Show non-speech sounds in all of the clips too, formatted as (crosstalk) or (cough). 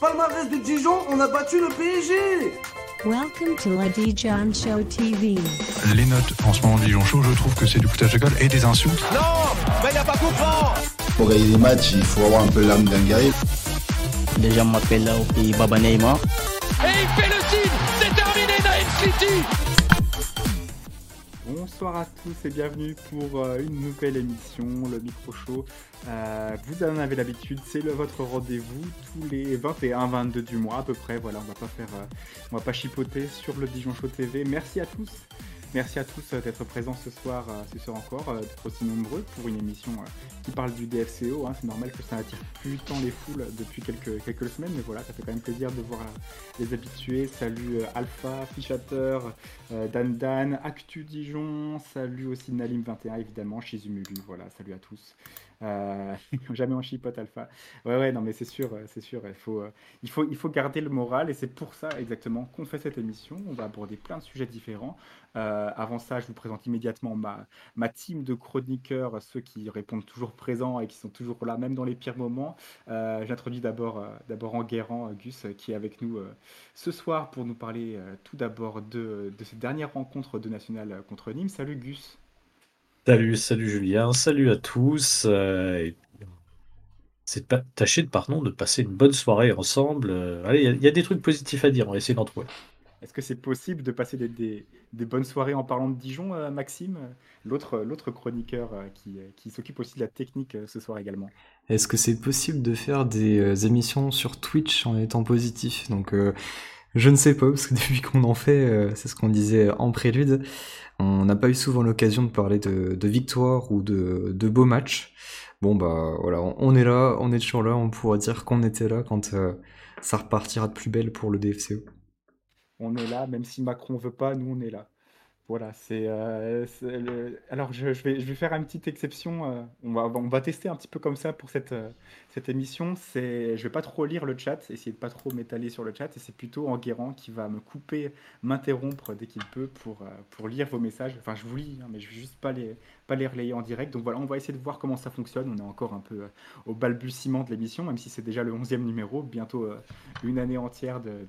Palmarès de Dijon, on a battu le PSG Welcome to La Dijon Show TV. Les notes en ce moment de Dijon Show, je trouve que c'est du foutage de gueule et des insultes. Non Mais y a pas comprend Pour gagner des matchs, il faut avoir un peu l'âme d'un guerrier. Les gens m'appellent là au pays Baba Neymar. Et il fait le signe C'est terminé Naïm City Bonsoir à tous et bienvenue pour euh, une nouvelle émission, le Micro Show. Euh, vous en avez l'habitude, c'est votre rendez-vous tous les 21-22 du mois à peu près. Voilà, on va pas faire, euh, on va pas chipoter sur le Dijon Show TV. Merci à tous. Merci à tous euh, d'être présents ce soir, euh, ce soir encore, euh, d'être aussi nombreux pour une émission qui parle du DFCO. hein. C'est normal que ça attire plus tant les foules depuis quelques, semaines, mais voilà, ça fait quand même plaisir de voir les habitués. Salut Alpha, Fichateur, euh, Dan Dan, Actu Dijon, salut aussi Nalim21 évidemment, chez Zumulu, voilà, salut à tous. Euh, (laughs) jamais en chipote Alpha. Ouais ouais non mais c'est sûr, euh, c'est sûr, il faut, euh, il, faut, il faut garder le moral et c'est pour ça exactement qu'on fait cette émission. On va aborder plein de sujets différents. Avant ça, je vous présente immédiatement ma, ma team de chroniqueurs, ceux qui répondent toujours présents et qui sont toujours là, même dans les pires moments. J'introduis d'abord d'abord Enguerrand, Gus, qui est avec nous ce soir pour nous parler tout d'abord de, de cette dernière rencontre de National contre Nîmes. Salut Gus. Salut, salut Julien, salut à tous. euh, et c'est pas tâcher de pardon de passer une bonne soirée ensemble. euh, allez, il y a- il y, a des trucs positifs à dire, on va essayer d'en trouver. Est-ce que c'est possible de passer des, des- des bonnes soirées en parlant de Dijon, euh, Maxime? L'autre chroniqueur euh, qui, qui s'occupe aussi de la technique euh, ce soir également. Est-ce que c'est possible de faire des euh, émissions sur Twitch en étant positif? Donc, euh, je ne sais pas, parce que (laughs) depuis qu'on en fait, euh, c'est ce qu'on disait en prélude, on n'a pas eu souvent l'occasion de parler de, de victoire ou de, beaux matchs. Bon, bah voilà, on, on est là, on est toujours là, on pourra dire qu'on était là quand euh, ça repartira de plus belle pour le DFCO. On est là, même si Macron veut pas, nous on est là. Voilà, c'est. euh, Alors je, vais, je vais faire une petite exception. euh, on va, on va tester un petit peu comme ça pour cette, euh, cette émission. C'est, je vais pas trop lire le chat, essayer de pas trop m'étaler sur le chat, et c'est plutôt Enguerrand qui va me couper, m'interrompre dès qu'il peut pour, pour lire vos messages. Enfin, je vous lis, hein, mais je vais juste pas les, pas les relayer en direct. Donc voilà, on va essayer de voir comment ça fonctionne. On est encore un peu euh, au balbutiement de l'émission, même si c'est déjà le 11e numéro, bientôt euh, une année entière de,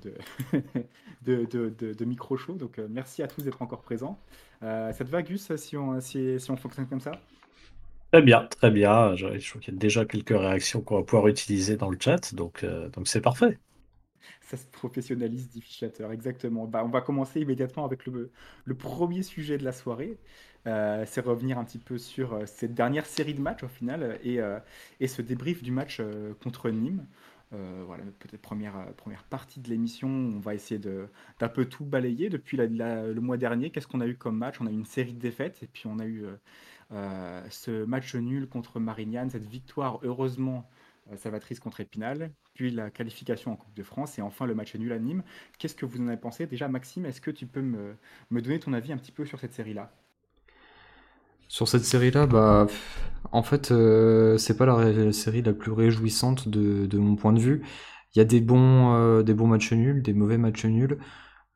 de, (laughs) de, micro-show. Donc euh, merci à tous d'être encore présents. Euh, ça te va, Gus, si on, si, si on fonctionne comme ça? Très bien, très bien. Je, je crois qu'il y a déjà quelques réactions qu'on va pouvoir utiliser dans le chat, donc euh, donc c'est parfait. Ça se professionnalise, dit Fichateur, exactement. Bah, on va commencer immédiatement avec le, le premier sujet de la soirée. Euh, c'est revenir un petit peu sur euh, cette dernière série de matchs au final et, euh, et ce débrief du match contre Nîmes. Voilà, peut-être première, première partie de l'émission. On va essayer d'un peu tout balayer. Depuis le mois dernier, qu'est-ce qu'on a eu comme match? On a eu une série de défaites et puis on a eu ce match nul contre Marignane, cette victoire heureusement salvatrice contre Épinal, puis la qualification en Coupe de France et enfin le match nul à Nîmes. Qu'est-ce que vous en avez pensé? Déjà, Maxime, est-ce que tu peux me, me donner ton avis un petit peu sur cette série-là? Sur cette série-là, bah, en fait, euh, c'est pas la, série la plus réjouissante de, mon point de vue. Il y a des bons, euh, des bons matchs nuls, des mauvais matchs nuls.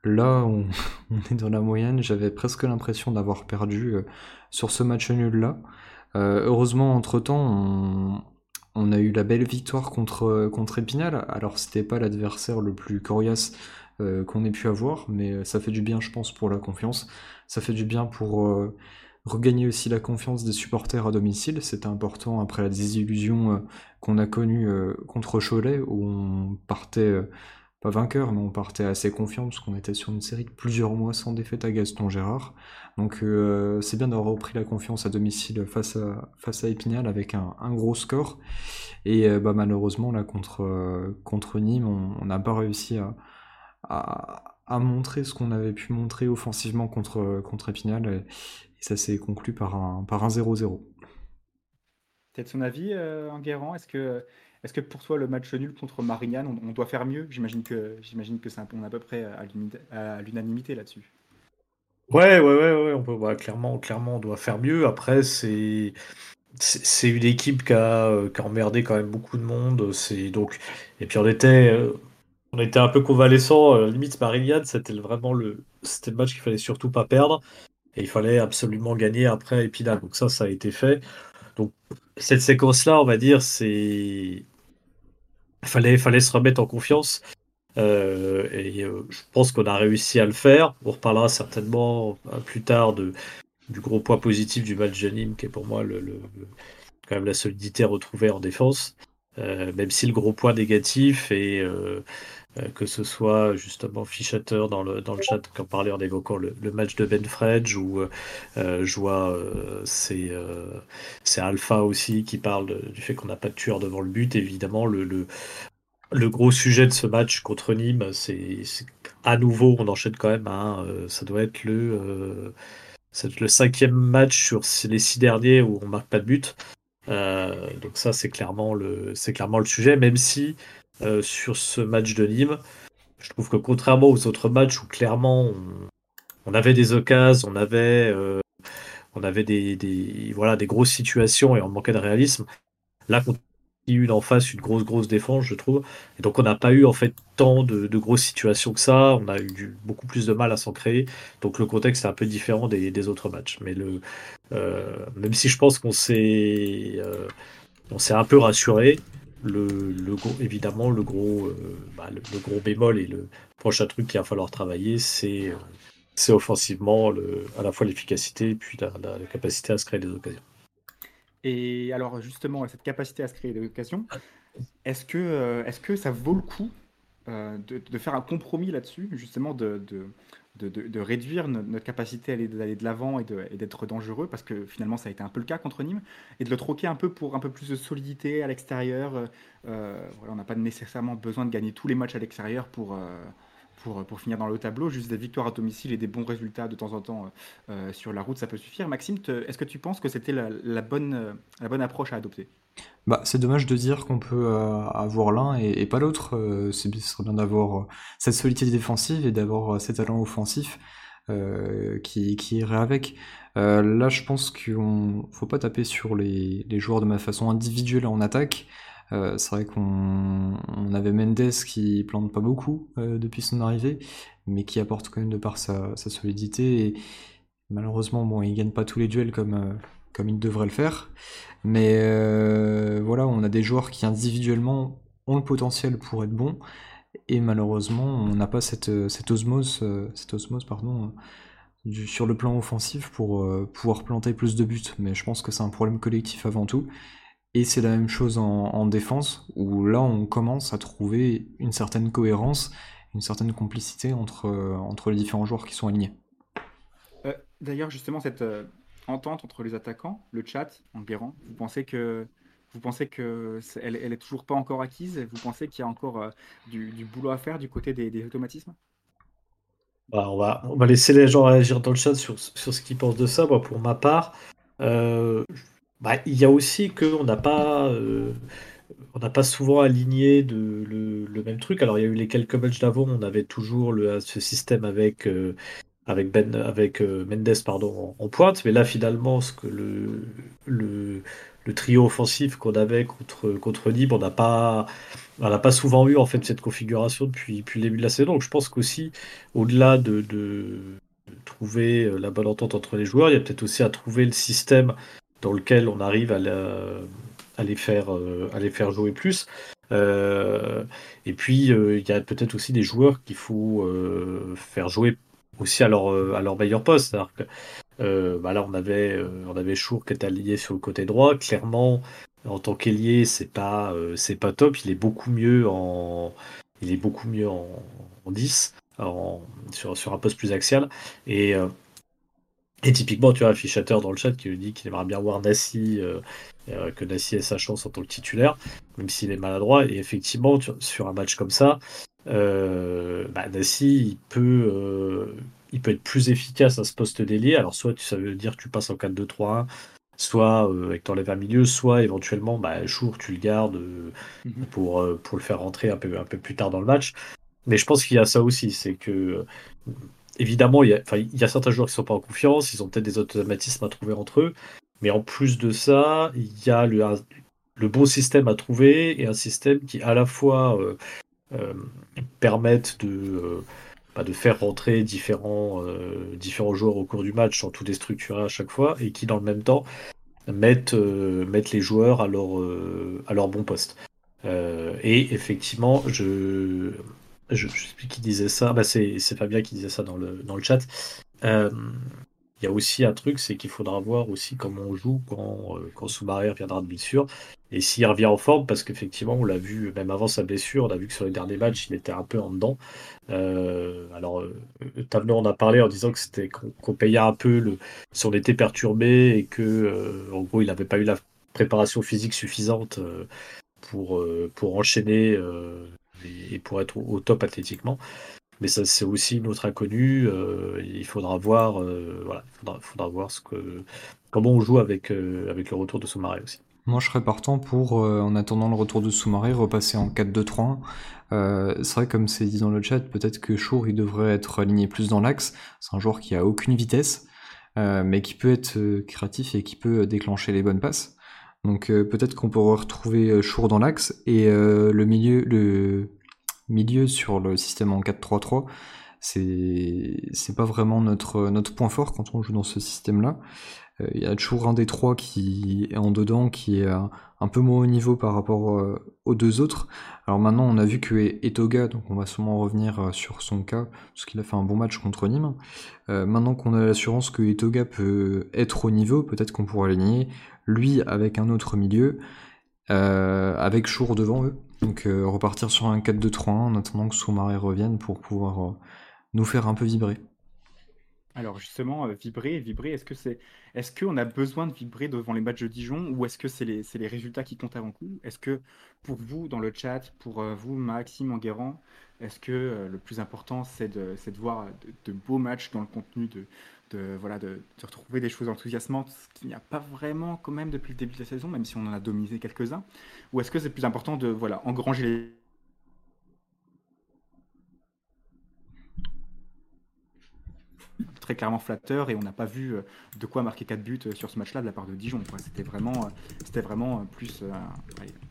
Là, on, (laughs) est dans la moyenne. J'avais presque l'impression d'avoir perdu euh, sur ce match nul-là. Heureusement, entre-temps, on, on a eu la belle victoire contre, contre Épinal. Alors, c'était pas l'adversaire le plus coriace qu'on ait pu avoir, mais ça fait du bien, je pense, pour la confiance. Ça fait du bien pour regagner aussi la confiance des supporters à domicile. C'était important après la désillusion euh, qu'on a connue euh, contre Cholet, où on partait, euh, pas vainqueur, mais on partait assez confiant, parce qu'on était sur une série de plusieurs mois sans défaite à Gaston Gérard. Donc c'est bien d'avoir repris la confiance à domicile face à, face à Épinal avec un, gros score. Et bah, malheureusement, là, contre, contre Nîmes, on n'a pas réussi à, à montrer ce qu'on avait pu montrer offensivement contre, contre Épinal. Et, et ça s'est conclu par un, par un 0-0. Peut-être son avis, euh, Enguerrand Est-ce que, est-ce que pour toi, le match nul contre Marignane, on, on doit faire mieux? J'imagine que, j'imagine que c'est un peu, on est à peu près à l'unanimité là-dessus. Ouais, ouais, ouais, ouais, on peut, ouais, clairement, clairement, on doit faire mieux. Après, c'est c'est une équipe qui a, euh, qui a emmerdé quand même beaucoup de monde. C'est donc et puis on était euh, on était un peu convalescent. euh, limite Marignane, c'était vraiment le le match qu'il fallait surtout pas perdre et il fallait absolument gagner après Épinal. Donc ça, ça a été fait. Donc cette séquence-là, on va dire, c'est fallait, fallait se remettre en confiance. Euh, et euh, je pense qu'on a réussi à le faire. On reparlera certainement plus tard de, du gros point positif du match de Nîmes, qui est pour moi le, quand même la solidité retrouvée en défense. Même si le gros point négatif euh, que ce soit justement Fichater dans le, dans le chat qui en parlait en évoquant le, match de Ben Fredge ou euh, euh, je vois euh, c'est euh, c'est Alpha aussi qui parle du fait qu'on n'a pas de tueur devant le but. Évidemment le, le, le gros sujet de ce match contre Nîmes c'est c'est- à nouveau on enchaîne quand même hein, euh, ça doit être le euh, être le cinquième match sur les six derniers où on marque pas de but. Euh, donc ça c'est clairement le c'est clairement le sujet même si euh, sur ce match de Nîmes. Je trouve que contrairement aux autres matchs où clairement on, avait des occasions on avait euh, on avait des, voilà des grosses situations et on manquait de réalisme là contre eu en face une grosse grosse défense je trouve. Et donc on n'a pas eu en fait tant de, grosses situations que ça. On a eu beaucoup plus de mal à s'en créer. Donc le contexte est un peu différent des, autres matchs. Mais euh, même si je pense qu'on s'est on s'est un peu rassuré le, le gros, évidemment le gros euh, bah, le, le gros bémol et le prochain truc qu'il va falloir travailler c'est euh, c'est offensivement le, à la fois l'efficacité et puis la, la- la capacité à se créer des occasions. Et alors justement, cette capacité à se créer des occasions, est-ce que, euh, est-ce que ça vaut le coup de, de faire un compromis là-dessus, justement de, de, de, de- réduire no- notre capacité d'aller de l'avant et, d'être dangereux, parce que finalement ça a été un peu le cas contre Nîmes, et de le troquer un peu pour un peu plus de solidité à l'extérieur. euh, euh, voilà, on n'a pas nécessairement besoin de gagner tous les matchs à l'extérieur pour, euh, pour, pour finir dans le tableau, juste des victoires à domicile et des bons résultats de temps en temps sur la route, ça peut suffire. Maxime, est-ce que tu penses que c'était la, bonne, la bonne approche à adopter? Bah, c'est dommage de dire qu'on peut euh, avoir l'un et, pas l'autre. Euh, ce serait bien d'avoir euh, cette solidité défensive et d'avoir ces talents offensifs qui, qui iraient avec. Là, je pense qu'on faut pas taper sur les, joueurs de ma façon individuelle en attaque. C'est vrai qu'on on avait Mendes qui plante pas beaucoup depuis son arrivée, mais qui apporte quand même de par sa, solidité. Malheureusement, bon, il gagne pas tous les duels comme, comme il devrait le faire. Mais euh, voilà, on a des joueurs qui individuellement ont le potentiel pour être bons, et malheureusement, on n'a pas cette, euh, cette osmose, euh, cette osmose pardon, sur le plan offensif pour pouvoir planter plus de buts. Mais je pense que c'est un problème collectif avant tout. Et c'est la même chose en, en défense, où là on commence à trouver une certaine cohérence, une certaine complicité entre, entre les différents joueurs qui sont alignés. D'ailleurs, justement, cette entente entre les attaquants, le chat, Enguerrand, vous pensez que vous pensez que c'est- elle, elle est toujours pas encore acquise Vous pensez qu'il y a encore euh, du, boulot à faire du côté des, automatismes? Bah, on, va, on va laisser les gens réagir dans le chat sur, sur ce qu'ils pensent de ça. Pour ma part, euh, bah, il y a aussi qu'on n'a pas, euh, on n'a pas souvent aligné le, même truc. Alors, il y a eu les quelques matchs d'avant, on avait toujours ce système avec, avec, ben, avec euh, Mendes pardon, en, pointe. Mais là, finalement, ce que le, trio offensif qu'on avait contre, contre Nîmes, on n'a pas, on pas souvent eu en fait cette configuration depuis, depuis le début de la saison. Donc, je pense qu'aussi, au-delà de, de- trouver euh, la bonne entente entre les joueurs, il y a peut-être aussi à trouver le système dans lequel on arrive à, les, faire, euh, à les faire jouer plus. Et puis, il y a peut-être aussi des joueurs qu'il faut faire jouer aussi à leur, euh, à leur meilleur poste. Euh, bah là, on avait, euh, on avait Chour qui était allié sur le côté droit. Clairement, en tant qu'ailier, c'est pas, euh, c'est pas top. Il est beaucoup mieux en, il est beaucoup mieux en, en 10, en- sur, sur un poste plus axial. Et, typiquement, tu as un fichateur dans le chat qui nous dit qu'il aimerait bien voir Nassi, que Nassi ait sa chance en tant que titulaire, même s'il est maladroit. Et effectivement, sur un match comme ça, bah, Nassi, il peut, euh, il peut être plus efficace à ce poste d'ailier. Alors, soit ça veut dire que tu passes en 4-2-3-1, soit euh, avec t'enlèves un milieu, soit éventuellement, bah, Chour, tu le gardes euh, Mhm. pour, euh, pour le faire rentrer un peu, un peu plus tard dans le match. Mais je pense qu'il y a ça aussi, c'est que euh, évidemment, il y a, enfin, il y a certains joueurs qui sont pas en confiance, ils ont peut-être des automatismes à trouver entre eux, mais en plus de ça, il y a le, un- le bon système à trouver et un système qui à la fois euh, euh, permette de, euh, bah, de faire rentrer différents, euh, différents joueurs au cours du match sans tout déstructurer à chaque fois et qui dans le même temps mettent, mettent les joueurs à leur, à leur bon poste. Et effectivement, je, je, sais plus qui disait ça. Bah, c'est Fabien qui disait ça dans le, dans le chat. Il y a aussi un truc, c'est qu'il faudra voir aussi comment on joue quand, euh, quand Soumaré reviendra de blessure. Et s'il revient en forme, parce qu'effectivement, on l'a vu, même avant sa blessure, on a vu que sur les derniers matchs, il était un peu en dedans. Euh, alors, euh, Tavenot en a parlé en disant que c'était qu'on qu'on payait un peu le, si on était perturbé et que, euh, en gros, il n'avait pas eu la préparation physique suffisante pour, pour enchaîner et, pour être au top athlétiquement. Mais ça, c'est aussi une autre inconnue. euh, il faudra voir, euh, voilà, il faudra, voir ce que, comment on joue avec, euh, avec le retour de Soumaré aussi. Moi, je serais partant pour, en attendant le retour de Soumaré, repasser en 4-2-3-1. Euh, c'est vrai, comme c'est dit dans le chat, peut-être que Chour, il devrait être aligné plus dans l'axe. C'est un joueur qui a aucune vitesse, mais qui peut être créatif et qui peut déclencher les bonnes passes. Donc peut-être qu'on pourrait retrouver Chour dans l'axe et le milieu, le milieu sur le système en 4-3-3. C'est c'est pas vraiment notre notre point fort quand on joue dans ce système-là. Euh, Il y a toujours un des trois qui est en dedans, qui est un, peu moins haut niveau par rapport euh, aux deux autres. Alors maintenant, on a vu que Etoga, donc on va sûrement revenir euh, sur son cas, parce qu'il a fait un bon match contre Nîmes. Maintenant qu'on a l'assurance que Etoga peut être au niveau, peut-être qu'on pourra aligner lui avec un autre milieu, avec Chour devant eux. Donc euh, repartir sur un 4-2-3-1 en attendant que Soumaré revienne pour pouvoir euh, nous faire un peu vibrer. Alors justement, euh, vibrer, vibrer, est-ce que c'est, est-ce qu'on a besoin de vibrer devant les matchs de Dijon ou est-ce que c'est les, c'est les résultats qui comptent avant tout? Est-ce que pour vous, dans le chat, pour vous, Maxime Enguerrand, est-ce que le plus important c'est de, c'est de voir de beaux matchs dans le contenu, de, de, voilà, retrouver des choses enthousiasmantes, ce qu'il n'y a pas vraiment quand même depuis le début de la saison, même si on en a dominé quelques-uns? Ou est-ce que c'est plus important de voilà, engranger les très clairement flatteur et on n'a pas vu euh, de quoi marquer 4 buts euh, sur ce match-là de la part de Dijon. C'était vraiment, euh, plus,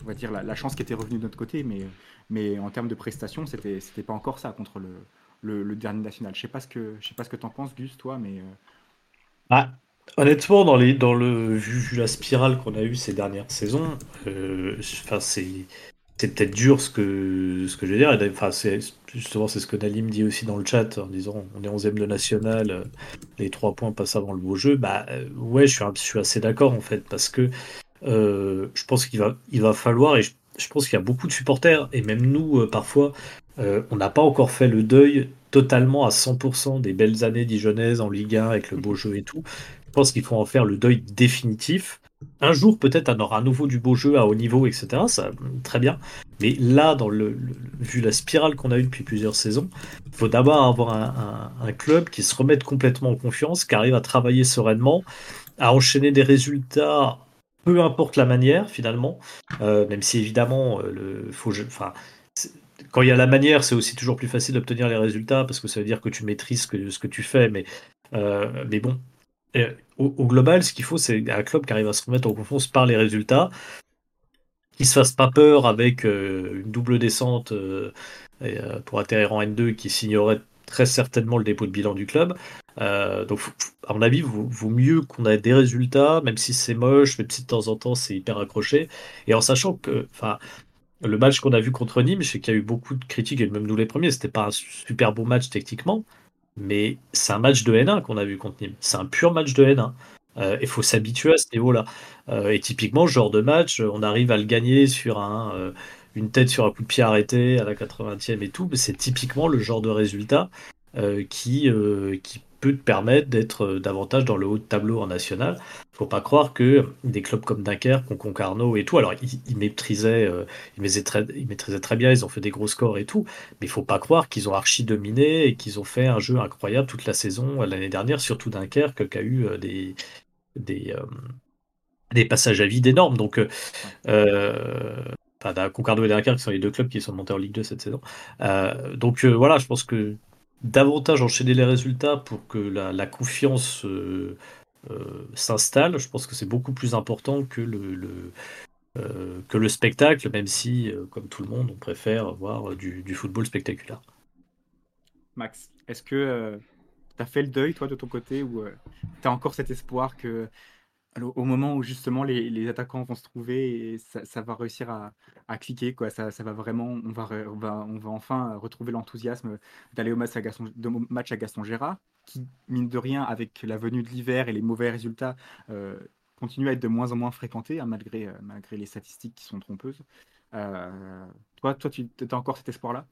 va dire, la, chance qui était revenue de notre côté, mais, mais en termes de prestations, c'était, c'était pas encore ça contre le, le, dernier national. Je sais pas ce que, je sais penses, Gus, toi, mais euh, Ah, honnêtement, dans les, dans le, vu, la spirale qu'on a eue ces dernières saisons, euh, c'est, c'est peut-être dur ce que, ce que je veux dire. Enfin, c'est, justement, c'est ce que Nalim dit aussi dans le chat en disant on est 11ème de national, euh, les trois points passent avant le beau jeu. Bah, ouais, je suis, je suis assez d'accord en fait, parce que je pense qu'il va, il va falloir, je pense qu'il y a beaucoup de supporters, et même nous, euh, parfois, euh, on n'a pas encore fait le deuil totalement à 100% des belles années dijonnaises en Ligue 1 avec le beau jeu et tout. Je pense qu'il faut en faire le deuil définitif. Un jour, peut-être, on aura à nouveau du beau jeu à haut niveau, etc. Ça, très bien. Mais là, dans le, vu la spirale qu'on a eue depuis plusieurs saisons, il faut d'abord avoir un, un- un club qui se remette complètement en confiance, qui arrive à travailler sereinement, à enchaîner des résultats, peu importe la manière, finalement. Euh, même si, évidemment, euh, le, faut, enfin, quand il y a la manière, c'est aussi toujours plus facile d'obtenir les résultats parce que ça veut dire que tu maîtrises ce que, tu fais. Mais, euh, mais bon, au, global, ce qu'il faut, c'est un club qui arrive à se remettre en confiance par les résultats, qui se fasse pas peur avec une double descente pour atterrir en N2 qui signerait très certainement le dépôt de bilan du club. Euh, donc, à mon avis, vaut, vaut mieux qu'on ait des résultats, même si c'est moche, même si de temps en temps c'est hyper accroché, et en sachant que, le match qu'on a vu contre Nîmes, sais qu'il y a eu beaucoup de critiques, et même nous les premiers, c'était pas un super beau match techniquement, mais c'est un match de N1 qu'on a vu contre Nîmes. C'est un pur match de N1. Euh, Il faut s'habituer à ce niveau-là. Euh, et typiquement, ce genre de match, on arrive à le gagner sur un, euh, une tête sur un coup de pied arrêté à la 80e et tout. mais C'est typiquement le genre de résultat euh, qui, euh, qui peut te permettre d'être euh, davantage dans le haut de tableau en national. Faut pas croire que des clubs comme Dunkerque, Concarneau et tout, alors ils, maîtrisaient, euh, ils, maîtrisaient très, bien, ils ont fait des gros scores et tout, mais il faut pas croire qu'ils ont archi dominé et qu'ils ont fait un jeu incroyable toute la saison euh, l'année dernière, surtout Dunkerque qui a eu des, passages à vide énormes. Donc, euh, enfin, Concarneau et Dunkerque sont les deux clubs qui sont montés en Ligue 2 cette saison. Donc voilà, je pense que davantage enchaîner les résultats pour que la, confiance euh, euh, s'installe, je pense que c'est beaucoup plus important que le, euh, spectacle, même si, comme tout le monde, on préfère voir du, du football spectaculaire. Max, est-ce que tu as fait le deuil, toi, de ton côté, ou tu as encore cet espoir que Au moment où justement les, attaquants vont se trouver et ça, va réussir à, cliquer, quoi. Ça, va vraiment, on va, on va, on va enfin retrouver l'enthousiasme d'aller au match à Gaston, de- Gérard, qui, mine de rien, avec la venue de l'hiver et les mauvais résultats, euh, continue à être de moins en moins fréquenté, hein, malgré, euh, malgré les statistiques qui sont trompeuses. Euh, toi, toi, tu as encore cet espoir-là?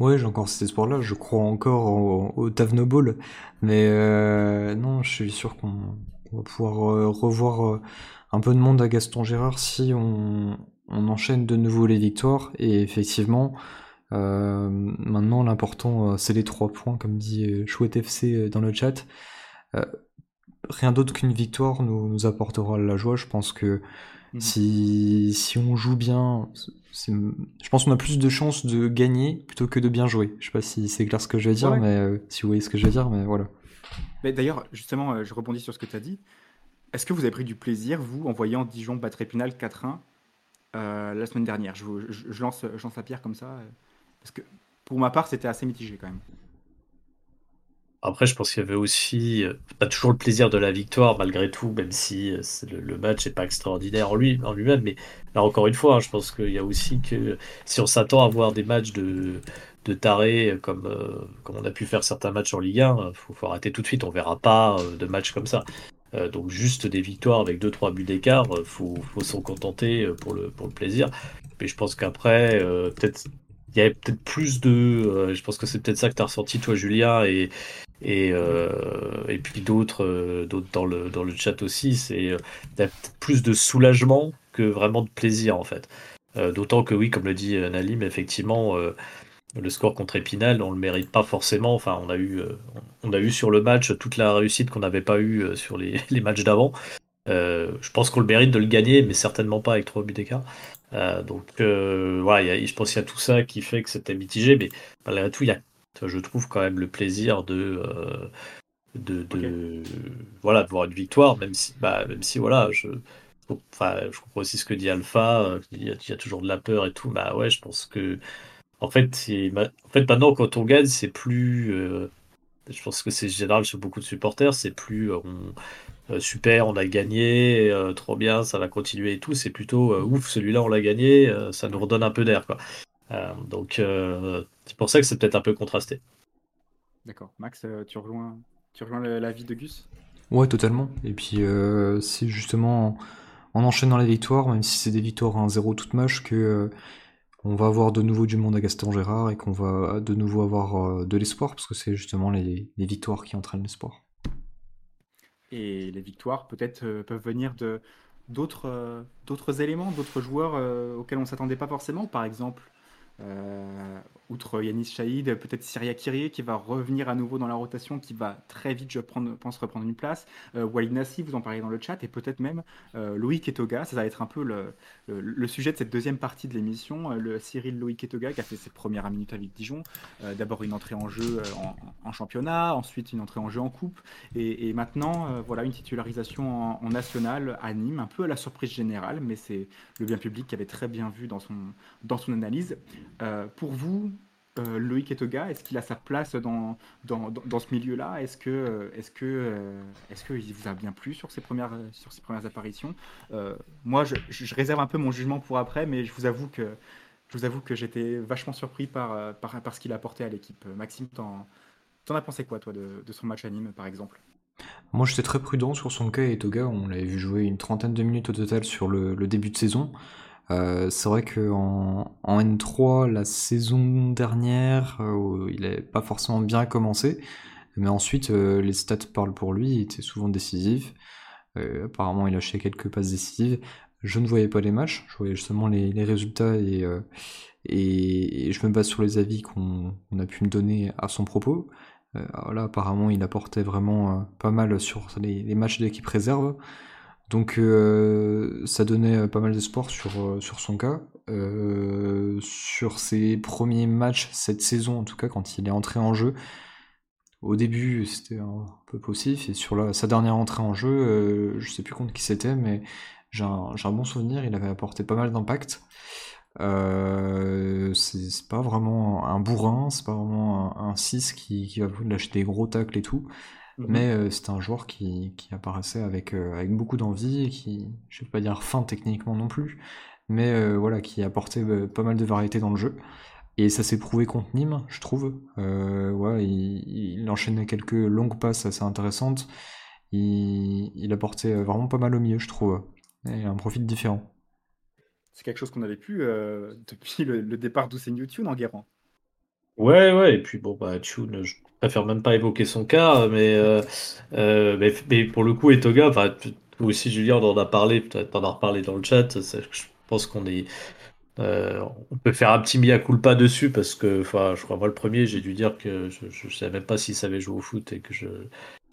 Ouais, j'ai encore cet espoir-là. Je crois encore au, au Tavno Ball. Mais non, je suis sûr qu'on qu'on va pouvoir euh, revoir euh, un peu de monde à Gaston Gérard si on, on enchaîne de nouveau les victoires. Et effectivement, euh, maintenant, l'important, c'est les trois points, comme dit Chouette FC dans le chat. Rien d'autre qu'une victoire nous, nous apportera la joie. Je pense que Mhm. si, si on joue bien, je pense qu'on a plus de chances de gagner plutôt que de bien jouer. Je sais pas si c'est clair ce que je vais dire, ouais. mais euh, si vous voyez ce que je veux dire, mais voilà. D'ailleurs, justement, euh, je rebondis sur ce que tu as dit. Est-ce que vous avez pris du plaisir, vous, en voyant Dijon battre Épinal 4-1 euh, la semaine dernière? Je, lance, la pierre comme ça. euh, parce que pour ma part, c'était assez mitigé quand même. Après, je pense qu'il y avait aussi pas toujours le plaisir de la victoire, malgré tout, même si le, match n'est pas extraordinaire en lui-même. Mais là, encore une fois, hein, je pense qu'il y a aussi que si on s'attend à voir des matchs de, de tarés comme, euh, comme on a pu faire certains matchs en Ligue 1, il faut, faut arrêter tout de suite. On verra pas euh, de matchs comme ça. Euh, donc juste des victoires avec deux trois buts d'écart, euh, faut, faut s'en contenter euh, pour le, pour le plaisir. Mais je pense qu'après, euh, peut-être il y avait peut-être plus de. euh, je pense que c'est peut-être ça que tu as ressenti, toi, Julien, et, et, euh, et puis d'autres euh, d'autres dans le, dans le chat aussi. C'est euh, peut-être plus de soulagement que vraiment de plaisir, en fait. Euh, D'autant que, oui, comme le dit euh, Nalim, effectivement, euh, le score contre Épinal, on le mérite pas forcément. Enfin, on a eu, euh, on a eu sur le match toute la réussite qu'on n'avait pas eu euh, sur les, (laughs) les matchs d'avant. Euh, je pense qu'on le mérite de le gagner, mais certainement pas avec trois buts d'écart. Euh, donc euh, voilà, il y a- je pense qu'il y a tout ça qui fait que c'était mitigé, mais malgré tout, il y a, je trouve quand même le plaisir de, de, voilà, de voir une victoire, même si, bah, même si voilà, je, enfin, je comprends aussi ce que dit Alpha, il y a, il y a toujours de la peur et tout. Bah ouais, je pense que en fait, en fait maintenant quand on gagne, c'est plus, euh, je pense que c'est général sur beaucoup de supporters, c'est plus euh, on, euh, super, on a gagné, euh, trop bien, ça va continuer et tout. C'est plutôt euh, ouf, celui-là on l'a gagné, euh, ça nous redonne un peu d'air quoi. Euh, donc euh, c'est pour ça que c'est peut-être un peu contrasté. D'accord. Max, tu rejoins, tu rejoins l'avis de Gus? Ouais, totalement. Et puis, euh, c'est justement en enchaînant les victoires, même si c'est des victoires 1-0 toutes moches, que euh, on va avoir de nouveau du monde à Gaston Gérard et qu'on va de nouveau avoir euh, de l'espoir, parce que c'est justement les, victoires qui entraînent l'espoir. Et les victoires, peut-être, euh, peuvent venir de d'autres euh, éléments, d'autres joueurs auxquels on ne s'attendait pas forcément. Par exemple, outre Yanis Chaïd, peut-être Syria Kyrie qui va revenir à nouveau dans la rotation, qui va très vite, je pense, reprendre une place. Euh, Walid Nassi, vous en parlez dans le chat, et peut-être même euh, Loïc Etoga. Ça va être un peu le, sujet de cette deuxième partie de l'émission. Euh, le Cyril Loïc Etoga qui a fait ses premières minutes avec Dijon. Euh, D'abord une entrée en jeu en, championnat, ensuite une entrée en jeu en coupe. Et, maintenant, voilà une titularisation en, national à Nîmes, un peu à la surprise générale, mais c'est le bien public qui avait très bien vu dans son, dans son analyse. Pour vous, euh, Loïc Etoga, est-ce qu'il a sa place dans, dans, dans, ce milieu-là? Est-ce que, euh, est-ce que, euh, est-ce qu'il vous a bien plu sur ses premières, sur ses premières apparitions? Moi, je, réserve un peu mon jugement pour après, mais je vous avoue que, je vous avoue que j'étais vachement surpris par, par, ce qu'il a apporté à l'équipe. Maxime, t'en, t'en as pensé quoi, toi, de, de son match à Nîmes, par exemple? Moi, j'étais très prudent sur son cas et on l'avait vu jouer une trentaine de minutes au total sur le début de saison. Euh, c'est vrai qu'en en N3, la saison dernière, euh, il n'avait pas forcément bien commencé, mais ensuite, euh, les stats parlent pour lui, il était souvent décisif. Apparemment, il lâchait quelques passes décisives. Je ne voyais pas les matchs, je voyais justement les, résultats et, je me base sur les avis qu'on on a pu me donner à son propos. Là, apparemment, il apportait vraiment pas mal sur les, les matchs d'équipe réserve. Donc euh, ça donnait euh, pas mal d'espoir sur, euh, sur son cas. Sur ses premiers matchs cette saison, en tout cas, quand il est entré en jeu, au début c'était un peu poussif, et sur sa dernière entrée en jeu, je sais plus contre qui c'était, mais j'ai un, bon souvenir, il avait apporté pas mal d'impact. Euh, c'est pas vraiment un bourrin, c'est pas vraiment un, un 6 qui, qui va vous lâcher des gros tacles et tout. Mhm. Mais euh, c'était un joueur qui, qui apparaissait avec, euh, avec beaucoup d'envie, qui, je vais pas dire fin techniquement non plus, mais euh, voilà, qui apportait euh, pas mal de variété dans le jeu. Et ça s'est prouvé contre Nîmes, je trouve. Euh, ouais, il, il enchaînait quelques longues passes assez intéressantes. Il, il apportait vraiment pas mal au milieu, je trouve. Et un profil différent. C'est quelque chose qu'on avait pu euh, depuis le, le départ d'Hussein Youtune en Guérant. Ouais, ouais, et puis bon, bah, Tune, je préfère même pas évoquer son cas, mais, euh, euh, mais, pour le coup, Etoga, enfin, aussi, Julien, on en a parlé, peut-être t'en as reparlé dans le chat, je pense qu'on est, euh, on peut faire un petit mea culpa dessus, parce que, je crois, moi, le premier, j'ai dû dire que je, je savais même pas s'il savait jouer au foot et que je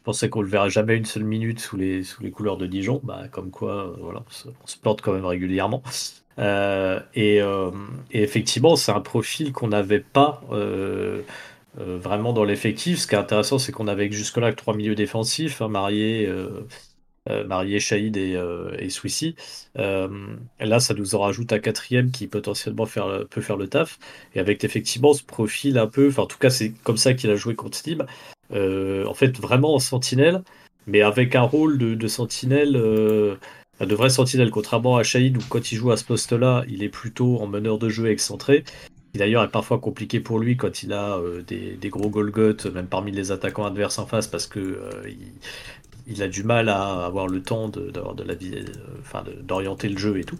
pensais qu'on le verrait jamais une seule minute sous les, sous les couleurs de Dijon, bah, comme quoi, voilà, on se, on plante quand même régulièrement. Et effectivement, c'est un profil qu'on n'avait pas euh, vraiment dans l'effectif. Ce qui est intéressant, c'est qu'on avait jusque-là que trois milieux défensifs, hein, Marié, euh, euh, Shahid et, et là, ça nous en rajoute un quatrième qui potentiellement peut faire le taf. Et avec effectivement ce profil un peu, enfin en tout cas, c'est comme ça qu'il a joué contre Steam. En fait, vraiment en sentinelle, mais avec un rôle de, sentinelle. de vrai sentinelle, contrairement à Shahid, où quand il joue à ce poste-là, il est plutôt en meneur de jeu excentré, d'ailleurs est parfois compliqué pour lui quand il a euh, des, des gros Golgoth, même parmi les attaquants adverses en face, parce que euh, il, a du mal à avoir le temps d'avoir de la vie, euh, d'orienter le jeu et tout.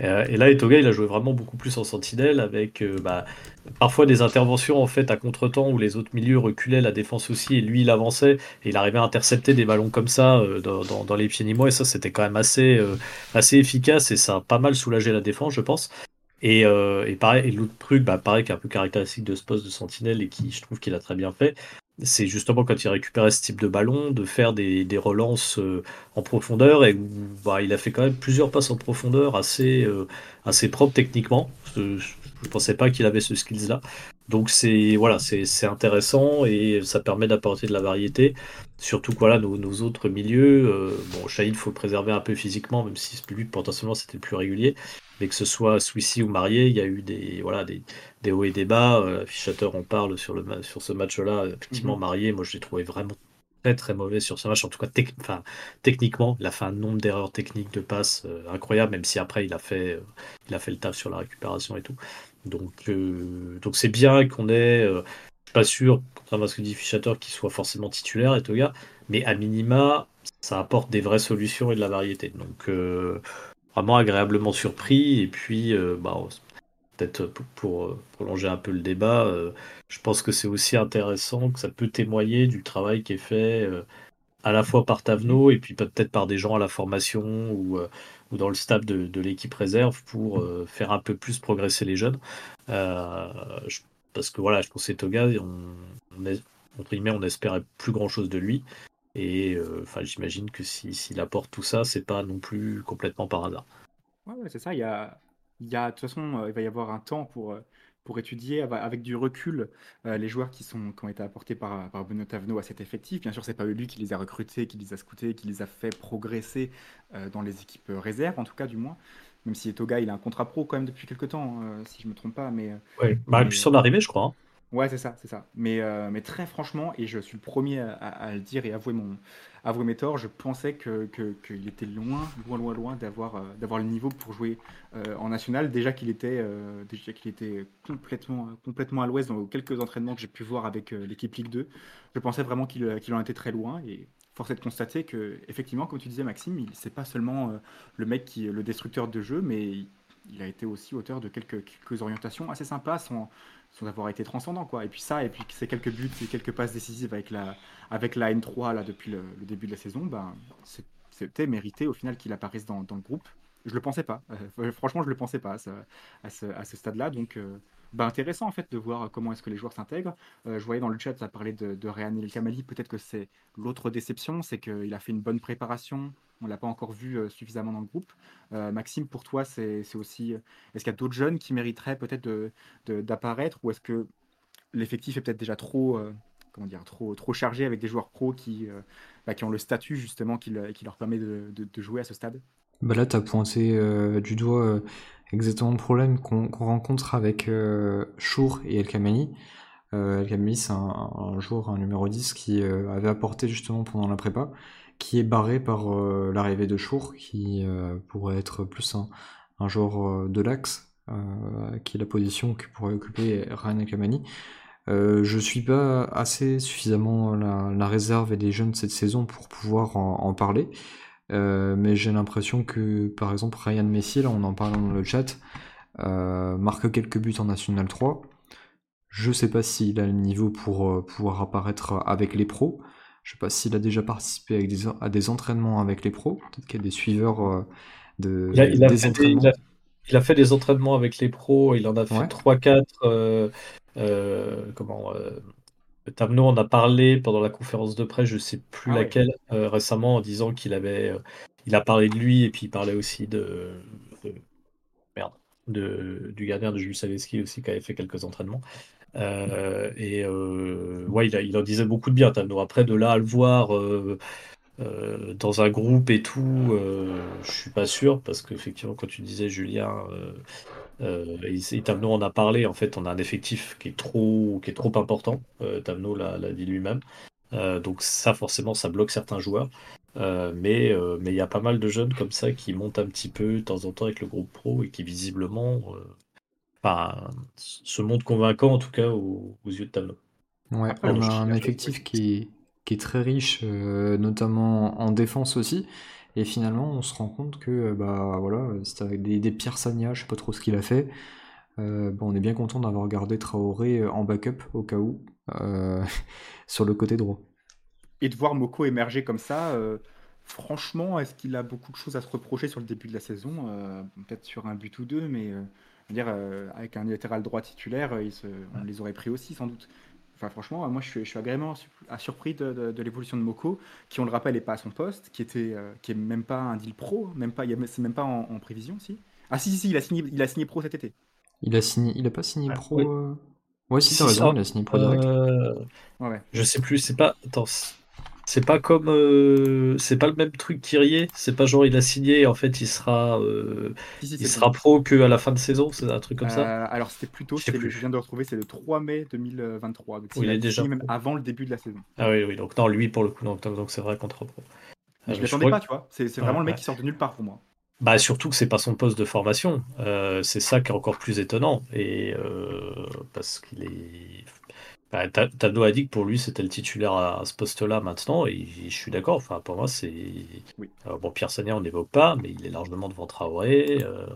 Et là, Etoga, il a joué vraiment beaucoup plus en sentinelle, avec bah, parfois des interventions en fait à contre-temps où les autres milieux reculaient, la défense aussi, et lui il avançait, et il arrivait à intercepter des ballons comme ça dans, les pieds nîmois, et ça c'était quand même assez efficace, et ça a pas mal soulagé la défense, je pense. Et, euh, et pareil, l'autre truc, bah, pareil, qui est un peu caractéristique de ce poste de sentinelle, et qui je trouve qu'il a très bien fait, c'est justement quand il récupérait ce type de ballon, de faire des, relances euh, en profondeur, et bah, il a fait quand même plusieurs passes en profondeur assez, euh, assez propres techniquement. Je, je pensais pas qu'il avait ce skills-là. Donc c'est voilà, c'est intéressant et ça permet d'apporter de la variété. Surtout que voilà, nos, autres milieux, euh, bon, Shahid, faut préserver un peu physiquement, même si lui potentiellement c'était le plus régulier. Que ce soit Swissy ou Marié, il y a eu des voilà des, des hauts et des bas. Euh, Affichateur en parle sur le sur ce match-là. Effectivement, Mhm. Marié, moi je l'ai trouvé vraiment très très mauvais sur ce match. En tout cas, tec- enfin, techniquement, il a fait un nombre d'erreurs techniques de passes euh, incroyable, même si après il a fait euh, il a fait le taf sur la récupération et tout. Donc euh, donc c'est bien qu'on ait, euh, je suis pas sûr, contrairement à ce que dit Fichateur, qu'il soit forcément titulaire, Etoga, mais à minima, ça apporte des vraies solutions et de la variété. Donc euh, vraiment agréablement surpris. Et puis, euh, bah, peut-être pour, euh, prolonger un peu le débat, euh, je pense que c'est aussi intéressant que ça peut témoigner du travail qui est fait à la fois par Tavenot et puis peut-être par des gens à la formation ou, ou dans le staff de, l'équipe réserve pour faire un peu plus progresser les jeunes. Je- parce que voilà, je pense que Toga, on, entre guillemets, on espérait plus grand chose de lui. Et euh, enfin, j'imagine que si- s'il apporte tout ça, c'est pas non plus complètement par hasard. Ouais, ouais, c'est ça. Il y a, il y a, de toute façon, euh, il va y avoir un temps pour, euh, pour étudier avec du recul euh, les joueurs qui sont, qui ont été apportés par, par Benoît Tavenot à cet effectif. Bien sûr, c'est pas lui qui les a recrutés, qui les a scoutés, qui les a fait progresser euh, dans les équipes réserves, en tout cas, du moins. Même si Etoga, il a un contrat pro quand même depuis quelques temps, euh, si je me trompe pas. Mais, Ouais, bah, mais- depuis son arrivée, je crois. hein. Ouais, c'est ça, c'est ça. Mais, euh, mais très franchement, et je suis le premier à, le dire et avouer, mon, avouer mes torts, je pensais que, qu'il était loin, loin, loin, loin d'avoir, euh, d'avoir le niveau pour jouer euh, en national. Déjà qu'il était, était complètement, complètement à l'ouest dans quelques entraînements que j'ai pu voir avec l'équipe Ligue 2. Je pensais vraiment qu'il, en était très loin et force est de constater que, effectivement, comme tu disais, Maxime, il, c'est pas seulement le mec qui est le destructeur de jeu, mais il, a été aussi auteur de quelques, orientations assez sympas sans, sans avoir été transcendant quoi. Et puis ça, et puis ces quelques buts, ces quelques passes décisives avec la, avec la N3 là depuis le, début de la saison, ben c'était mérité au final qu'il apparaisse dans, dans le groupe. Je le pensais pas. Euh, franchement, je le pensais pas à ce, à ce, à ce stade-là. Donc, euh, ben, intéressant en fait de voir comment est-ce que les joueurs s'intègrent. Euh, je voyais dans le chat, ça parlait de, de Rehan El Kamali. Peut-être que c'est l'autre déception, c'est qu'il a fait une bonne préparation. On l'a pas encore vu euh, suffisamment dans le groupe. Euh, Maxime, pour toi, c'est aussi. Est-ce qu'il y a d'autres jeunes qui mériteraient peut-être d'apparaître ou est-ce que l'effectif est peut-être déjà trop, comment dire, trop, trop chargé avec des joueurs pros qui, bah, qui ont le statut justement qui, le- qui leur permet de, jouer à ce stade? Bah là, tu as pointé du doigt exactement le problème qu'on rencontre avec euh, et El Kamani. Euh, El Khamili, c'est un, joueur, un numéro 10 qui euh, avait apporté justement pendant la prépa, qui est barré par euh, l'arrivée de Chour, qui euh, pourrait être plus un, joueur de l'axe, qui est la position que pourrait occuper Ryan El Khamani. Euh, je suis pas assez suffisamment la, réserve les jeunes cette saison pour pouvoir en parler. Euh, mais j'ai l'impression que, par exemple, Ryan Messi, là on en parle dans le chat, euh, marque quelques buts en National 3. Je sais pas s'il a le niveau pour euh, pouvoir apparaître avec les pros. Je sais pas s'il a déjà participé avec des, à des entraînements avec les pros. Peut-être qu'il y a des suiveurs de, Il a, il a des fait des, entraînements. il a- il a fait des entraînements avec les pros, il en a fait Ouais. 3-4. euh, euh, comment euh, Tamno en a parlé pendant la conférence de presse, je sais plus Ah laquelle, euh, récemment, en disant qu'il avait. euh, il a parlé de lui et puis il parlait aussi de. de- merde. De, du gardien de Jules Saleski aussi qui avait fait quelques entraînements. Euh, et ouais, il, a- il en disait beaucoup de bien, Tamno. Après, de là à le voir. dans un groupe et tout, je suis pas sûr parce qu'effectivement, quand tu disais Julien, euh, et, en a parlé. En fait, on a un effectif qui est trop, qui est trop important. Euh, l'a dit lui-même. Euh, donc ça, forcément, ça bloque certains joueurs. Euh, mais euh, mais il y a pas mal de jeunes comme ça qui montent un petit peu de temps en temps avec le groupe pro et qui visiblement, enfin, se montrent convaincants en tout cas aux, aux yeux de Tamno. Ouais, Après, on a un effectif qui est, qui est très riche, notamment en défense aussi. Et finalement, on se rend compte que euh, bah voilà, c'était avec des, des Pierre je sais pas trop ce qu'il a fait. Euh, on est bien content d'avoir gardé Traoré euh, en backup au cas où (laughs) sur le côté droit. Et de voir Moko émerger comme ça, franchement, est-ce qu'il a beaucoup de choses à se reprocher sur le début de la saison Peut-être sur un but ou deux, mais dire, avec un latéral droit titulaire, on les aurait pris aussi sans doute. Enfin, franchement, moi je suis, je suis agréablement su- surpris de, de- de l'évolution de Moko, qui, on le rappelle, n'est pas à son poste, qui était, euh, qui est même pas un deal pro, même pas, il y a- c'est même pas en, en prévision, si? Ah si, si, si, il a signé, il a signé pro cet été. Il a signé, il a pas signé Ah, pro. oui. euh, Ouais, si, Si, t'as si, raison, ça- il a signé pro direct. Euh, Ouais, ouais. Je sais plus, c'est pas. Attends, c'est- pas comme. euh, c'est pas le même truc qu'Irier. C'est pas genre il a signé et en fait il sera. euh, Si, si, il sera bon. pro qu'à la fin de saison, c'est un truc comme ça. Euh, alors c'était plutôt, Je le- je viens de retrouver, c'est le 3 mai 2023. Donc Oui, il il est déjà même avant le début de la saison. Ah oui, oui, donc non, lui pour le coup, donc donc c'est vrai contre pro. Je l'attendais pas, que- tu vois. C'est Ouais, vraiment le mec ouais. qui sort de nulle part pour moi. Bah surtout que c'est pas son poste de formation. Euh, c'est ça qui est encore plus étonnant. Et euh, parce qu'il est. Bah, Tableau a dit que pour lui c'était le titulaire à, ce poste-là maintenant, et je suis d'accord. Enfin, pour moi, c'est. Oui. Alors, bon, Pierre Sagna, on n'évoque pas, mais il est largement devant Traoré. euh,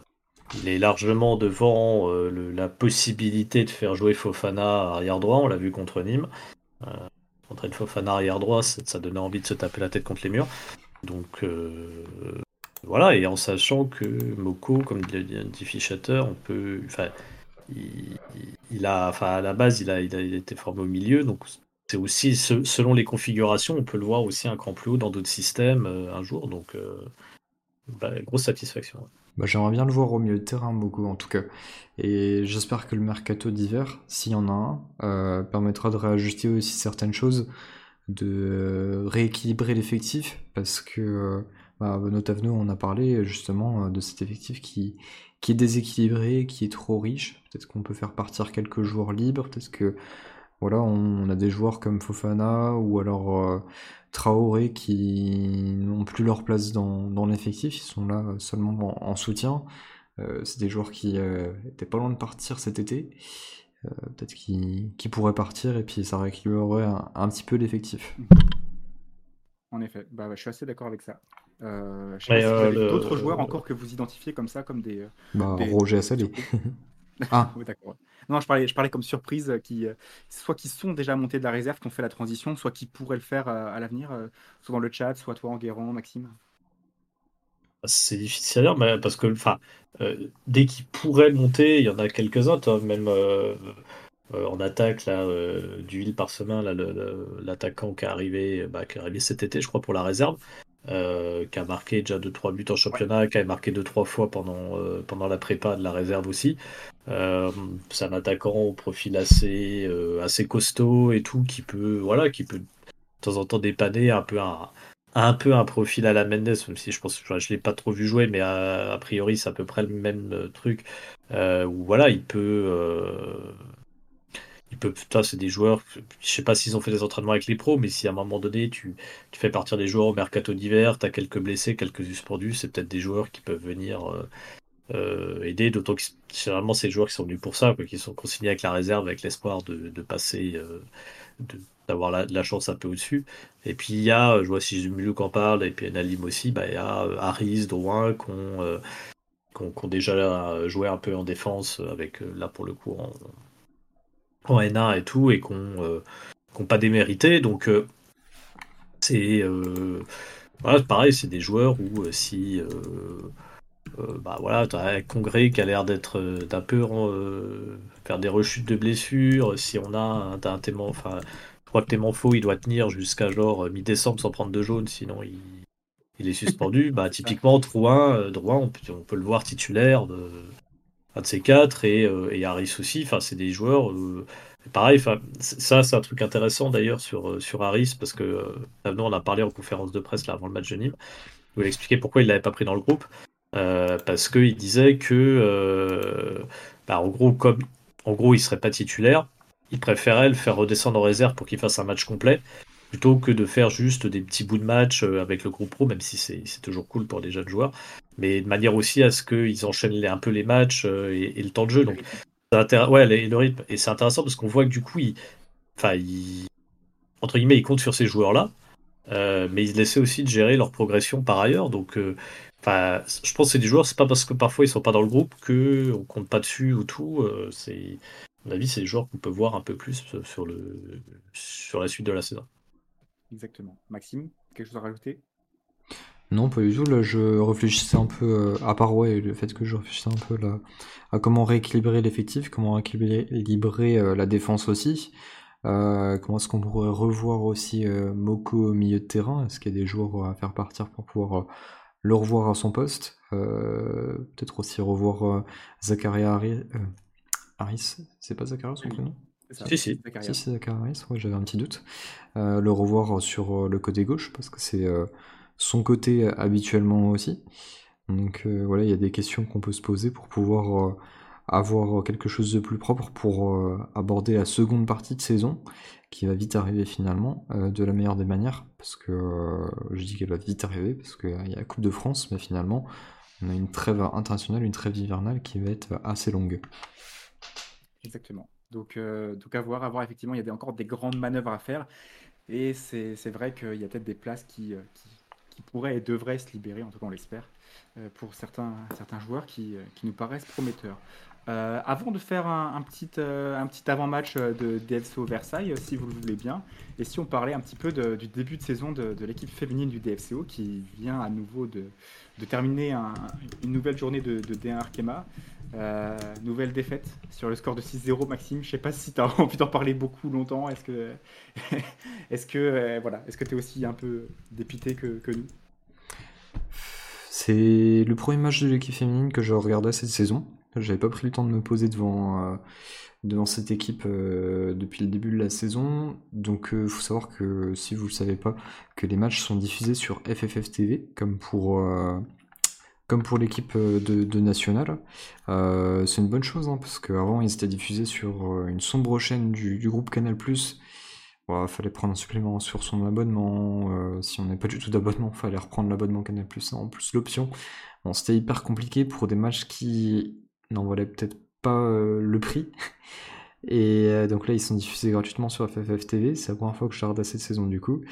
il est largement devant euh, le- la possibilité de faire jouer Fofana arrière droit. On l'a vu contre Nîmes. Euh, contre Fofana arrière droit, ça, donnait envie de se taper la tête contre les murs. Donc euh, voilà, et en sachant que Moko, comme dit Fichater, on peut. Enfin, il, a, enfin, à la base, il a, été formé au milieu, donc c'est aussi, se- selon les configurations, on peut le voir aussi un cran plus haut dans d'autres systèmes euh, un jour, donc euh, bah, grosse satisfaction. Bah, j'aimerais bien le voir au milieu de terrain, beaucoup en tout cas. Et j'espère que le mercato d'hiver, s'il y en a un, euh, permettra de réajuster aussi certaines choses, de rééquilibrer l'effectif, parce que bah, Benoît Tavenot, on a parlé justement euh, de cet effectif qui, est déséquilibré, qui est trop riche. Peut-être qu'on peut faire partir quelques joueurs libres, peut-être que voilà, on, a des joueurs comme Fofana ou alors euh, Traoré qui n'ont plus leur place dans, l'effectif, ils sont là euh, seulement en, en soutien. Euh, c'est des joueurs qui euh, étaient pas loin de partir cet été. Euh, Peut-être qu'ils pourraient partir et puis ça rééquilibrerait un, un petit peu l'effectif. En effet, bah, je suis assez d'accord avec ça. Euh, je sais Mais, pas si vous euh, avez d'autres joueurs encore que vous identifiez comme ça, comme des. euh, Bah, des- Roger Assalé. (laughs) Ah. Oui, d'accord. Non, je parlais, je parlais comme surprise, euh, qui, soit qui sont déjà montés de la réserve, qui ont fait la transition, soit qui pourraient le faire à l'avenir, soit dans le chat, soit toi, Enguerrand, Maxime. C'est difficile à dire, mais parce que enfin, euh, dès qu'il pourrait monter, il y en a quelques-uns, toi, même euh, euh, en attaque, là, euh, d'huile par semaine, l'attaquant qui est arrivé, bah, qui est arrivé cet été, je crois, pour la réserve, euh, qui a marqué déjà 2-3 buts en championnat, qui a marqué 2-3 fois pendant, euh, pendant la prépa de la réserve aussi. Euh, c'est un attaquant au profil assez, assez costaud et tout, qui peut, voilà, qui peut de temps en temps dépanner un peu un, un peu un profil à la Mendes, même si je pense que je l'ai pas trop vu jouer, mais a, a priori c'est à peu près le même truc. où voilà, il peut, il peuvent, ça, c'est des joueurs, je sais pas s'ils ont fait des entraînements avec les pros, mais si à un moment donné, tu, tu fais partir des joueurs au mercato d'hiver, tu as quelques blessés, quelques suspendus, c'est peut-être des joueurs qui peuvent venir euh, euh, aider, d'autant que généralement, c'est des joueurs qui sont venus pour ça, qui sont consignés avec la réserve, avec l'espoir de, de passer, euh, d'avoir la, la chance un peu au-dessus. Et puis, il y a, je vois si Zumuluk en parle, et puis Nalim aussi, bah, il y a Harris, Drouin, qui ont, déjà joué un peu en défense, avec, là, pour le coup, en, en N1 et tout, et qui ont, pas démérité. Donc, euh, c'est euh, voilà, pareil, c'est des joueurs où euh, si euh, euh, bah voilà, t'as un congrès qui a l'air d'être euh, d'un peu euh, faire des rechutes de blessures. Si on a un, un Téman- enfin, je crois que Témanfo il doit tenir jusqu'à genre mi-décembre sans prendre de jaune, sinon il, il est suspendu. bah typiquement Drouin, euh, Drouin, on peut, on peut le voir titulaire de un de ces quatre et, euh, et Harris aussi. Enfin, c'est des joueurs. euh, pareil, ça c'est un truc intéressant d'ailleurs sur, euh, sur Harris parce que nous on a parlé en conférence de presse là avant le match de Nîmes où il expliquait pourquoi il l'avait pas pris dans le groupe. Euh, parce qu'il disait que, bah, en gros, comme en gros, il serait pas titulaire, il préférait le faire redescendre en réserve pour qu'il fasse un match complet, plutôt que de faire juste des petits bouts de match euh, avec le groupe pro, même si c'est toujours cool pour des jeunes joueurs, mais de manière aussi à ce qu'ils enchaînent un peu les matchs euh, et, le temps de jeu. Donc, ouais, le rythme. Et c'est intéressant parce qu'on voit que du coup, il, enfin, il, entre guillemets, il compte sur ces joueurs-là. Euh, mais ils essaient aussi de gérer leur progression par ailleurs. Donc, enfin, je pense que c'est des joueurs, c'est pas parce que parfois ils sont pas dans le groupe que on compte pas dessus ou tout. à mon avis, c'est des joueurs qu'on peut voir un peu plus sur le sur la suite de la saison. Exactement. Maxime, quelque chose à rajouter? Non, pas du tout. Là, je réfléchissais un peu, euh, à part le fait que je réfléchissais un peu là, à comment rééquilibrer l'effectif, comment rééquilibrer euh, la défense aussi. Euh, comment est-ce qu'on pourrait revoir aussi Moko au milieu de terrain? Est-ce qu'il y a des joueurs à faire partir pour pouvoir le revoir à son poste? Peut-être aussi revoir Zakaria Harris. c'est pas Zakaria son prénom? Si, si. Zakaria. Si, c'est Zacharias, ouais, j'avais un petit doute. Euh, le revoir sur euh, le côté gauche, parce que c'est euh, son côté habituellement aussi. Donc euh, voilà, il y a des questions qu'on peut se poser pour pouvoir euh, avoir quelque chose de plus propre pour euh, aborder la seconde partie de saison, qui va vite arriver finalement, euh, de la meilleure des manières, parce que euh, je dis qu'elle va vite arriver, parce qu'il y a la Coupe de France, mais finalement, on a une trêve internationale, une trêve hivernale qui va être assez longue. Exactement. Donc, euh, donc à voir, effectivement, il y a encore des grandes manœuvres à faire. Et c'est vrai qu'il y a peut-être des places qui, euh, qui, qui pourraient et devraient se libérer, en tout cas on l'espère, euh, pour certains, certains joueurs qui, qui nous paraissent prometteurs. Avant de faire un, petit, un petit avant-match de DFCO Versailles, si vous le voulez bien, et si on parlait un petit peu du début de saison de, l'équipe féminine du DFCO qui vient à nouveau de, de terminer un- une nouvelle journée de D1 Arkema. Euh, nouvelle défaite sur le score de 6-0, Maxime. Je sais pas si tu as (laughs) envie d'en parler beaucoup longtemps. Est-ce que, (laughs) est-ce euh, voilà, que tu es aussi un peu dépité que, nous? C'est le premier match de l'équipe féminine que je regardais cette saison. J'avais pas pris le temps de me poser devant, euh, devant cette équipe depuis le début de la saison. Donc il faut savoir que, si vous le savez pas, que les matchs sont diffusés sur FFF TV, comme pour, comme pour l'équipe euh, de, de National. Euh, c'est une bonne chose, hein, parce qu'avant ils étaient diffusés sur euh, une sombre chaîne du, groupe Canal+. Il fallait prendre un supplément sur son abonnement. euh, si on n'avait pas du tout d'abonnement, fallait reprendre l'abonnement Canal+, en plus l'option. Bon, c'était hyper compliqué pour des matchs qui n'en valaient peut-être pas le prix. Et donc là, ils sont diffusés gratuitement sur FFF TV. C'est la première fois que je regarde cette saison du coup.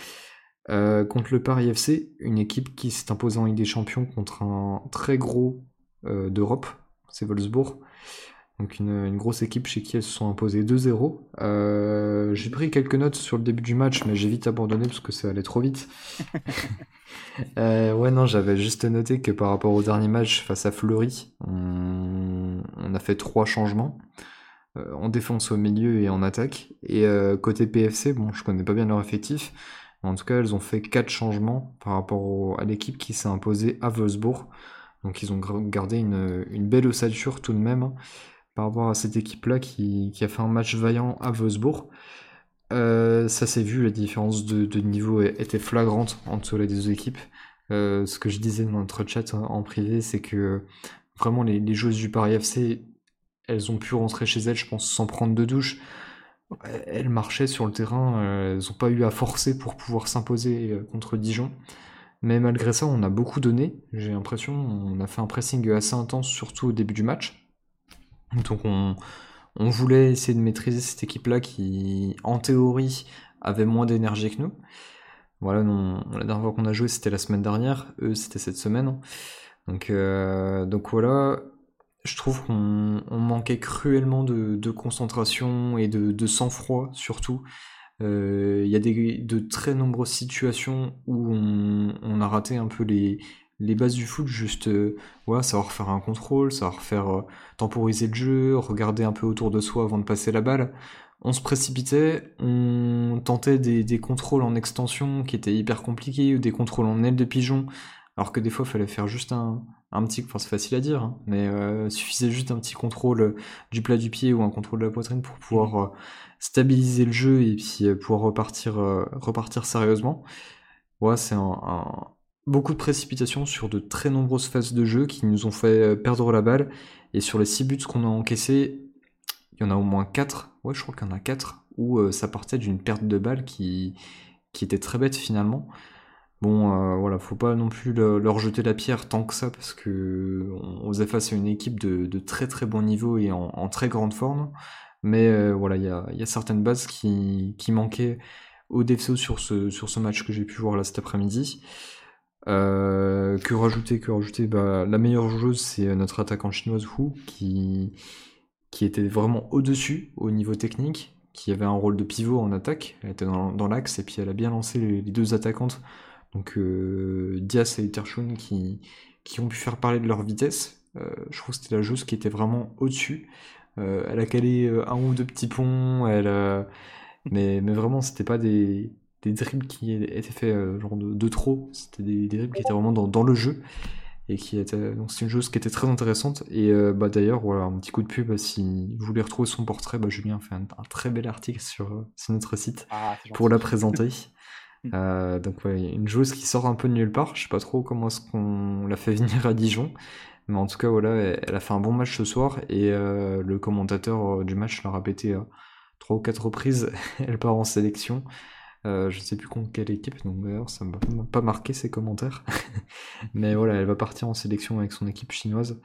Euh, contre le Paris FC, une équipe qui s'est imposée en Ligue des Champions contre un très gros euh, d'Europe, c'est Wolfsburg. Donc une, une grosse équipe chez qui elles se sont imposées 2-0. Euh, j'ai pris quelques notes sur le début du match, mais j'ai vite abandonné parce que ça allait trop vite. (laughs) Euh, ouais, non, j'avais juste noté que par rapport au dernier match face à Fleury, on, on a fait trois changements. En défense au milieu et en attaque. Et côté PFC, bon, je connais pas bien leur effectif, en tout cas, elles ont fait quatre changements par rapport à l'équipe qui s'est imposée à Wolfsburg. Donc ils ont gardé une, belle ossature tout de même hein, par rapport à cette équipe-là qui, a fait un match vaillant à Wolfsburg. Euh, ça s'est vu, la différence de, niveau était flagrante entre les deux équipes. Euh, ce que je disais dans notre chat en, en privé, c'est que vraiment les, les joueuses du Paris FC, elles ont pu rentrer chez elles, je pense, sans prendre de douche. Elles marchaient sur le terrain, elles n'ont pas eu à forcer pour pouvoir s'imposer contre Dijon. Mais malgré ça, on a beaucoup donné. J'ai l'impression, on a fait un pressing assez intense, surtout au début du match. Donc on, voulait essayer de maîtriser cette équipe-là qui, en théorie, avait moins d'énergie que nous. Voilà, la dernière fois qu'on a joué, c'était la semaine dernière. Eux, c'était cette semaine. Euh, donc voilà, je trouve qu'on manquait cruellement de, concentration et de, sang-froid, surtout. Euh, il y a des, de très nombreuses situations où on, a raté un peu les, bases du foot, juste euh, savoir faire un contrôle, savoir faire temporiser le jeu, regarder un peu autour de soi avant de passer la balle on se précipitait, on tentait des, contrôles en extension qui étaient hyper compliqués, ou des contrôles en aile de pigeon, alors que des fois il fallait faire juste un, petit, enfin c'est facile à dire, hein, mais euh, suffisait juste un petit contrôle du plat du pied ou un contrôle de la poitrine pour pouvoir mmh. euh, stabiliser le jeu et puis euh, pouvoir repartir, repartir sérieusement. Ouais, c'est un, beaucoup de précipitation sur de très nombreuses phases de jeu qui nous ont fait perdre la balle, et sur les 6 buts qu'on a encaissés, il y en a au moins 4, ouais je crois qu'il y en a 4, où euh, ça partait d'une perte de balle qui, qui était très bête finalement. Bon, euh, voilà, faut pas non plus leur jeter la pierre tant que ça, parce que on faisait face à une équipe de, très très bon niveau et en, très grande forme. Mais euh, voilà, il y a, certaines bases qui, manquaient au DFCO sur ce, sur ce match que j'ai pu voir là cet après-midi. que rajouter, que rajouter? Bah, La meilleure joueuse, c'est notre attaquant chinoise Hu, qui, qui était vraiment au-dessus au niveau technique, qui avait un rôle de pivot en attaque. Elle était dans, l'axe et puis elle a bien lancé les, deux attaquantes, donc euh, Diaz et Tershun, qui, qui ont pu faire parler de leur vitesse. Euh, je trouve que c'était la joueuse qui était vraiment au-dessus. Euh, elle a calé un ou deux petits ponts, elle, mais, mais vraiment, c'était pas des, des dribbles qui étaient faits genre de, trop, c'était des, des, dribbles qui étaient vraiment dans, dans le jeu et qui était donc c'est une chose qui était très intéressante et euh, bah d'ailleurs voilà un petit coup de pub si vous voulez retrouver son portrait bah Julien fait un, très bel article sur, euh, sur notre site ah, pour la présenter euh, donc une joueuse qui sort un peu de nulle part. Je sais pas trop comment est-ce qu'on (laughs) l'a fait venir à Dijon. Mais en tout cas voilà elle, a fait un bon match ce soir. Et le commentateur du match l'a répété à trois ou quatre reprises (laughs) elle part en sélection. Euh, je ne sais plus contre quelle équipe, donc d'ailleurs ça m'a pas marqué ses commentaires. (laughs) Mais voilà, elle va partir en sélection avec son équipe chinoise.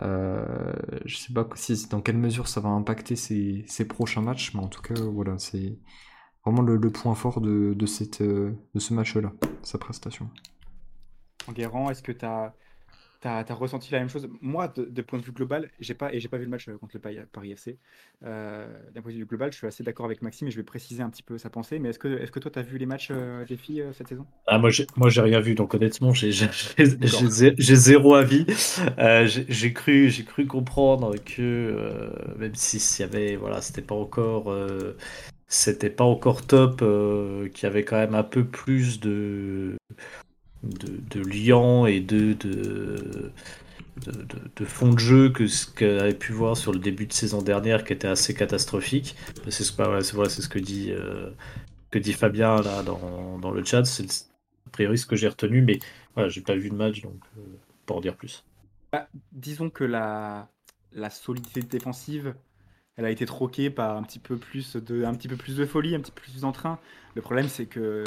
Euh, je sais pas si, dans quelle mesure ça va impacter ses, prochains matchs, mais en tout cas, voilà, c'est vraiment le, point fort de, cette, de ce match-là, sa prestation. Enguerrand, est-ce que tu as T'as as ressenti la même chose? Moi, de, point de vue global, j'ai pas et j'ai pas vu le match euh, contre le Paris FC. Euh, d'un point de vue global, je suis assez d'accord avec Maxime et je vais préciser un petit peu sa pensée. Mais est-ce que, est-ce que toi, tu as vu les matchs euh, des filles cette saison? Ah, Moi, j'ai, moi, j'ai rien vu. Donc, honnêtement, j'ai, zéro avis. j'ai, cru, j'ai cru comprendre que même si y avait, voilà, c'était pas encore, c'était pas encore top, qu'il y avait quand même un peu plus de de, liant et de, de, de, fond de jeu que ce qu'elle avait pu voir sur le début de saison dernière qui était assez catastrophique. C'est ce, que dit, euh, que dit Fabien là dans, dans le chat. C'est a priori ce que j'ai retenu, mais voilà, j'ai pas vu de match donc euh, pour en dire plus. Bah, disons que la, la solidité défensive elle a été troquée par un petit peu plus de, un petit peu plus de folie, un petit peu plus d'entrain. Le problème, c'est que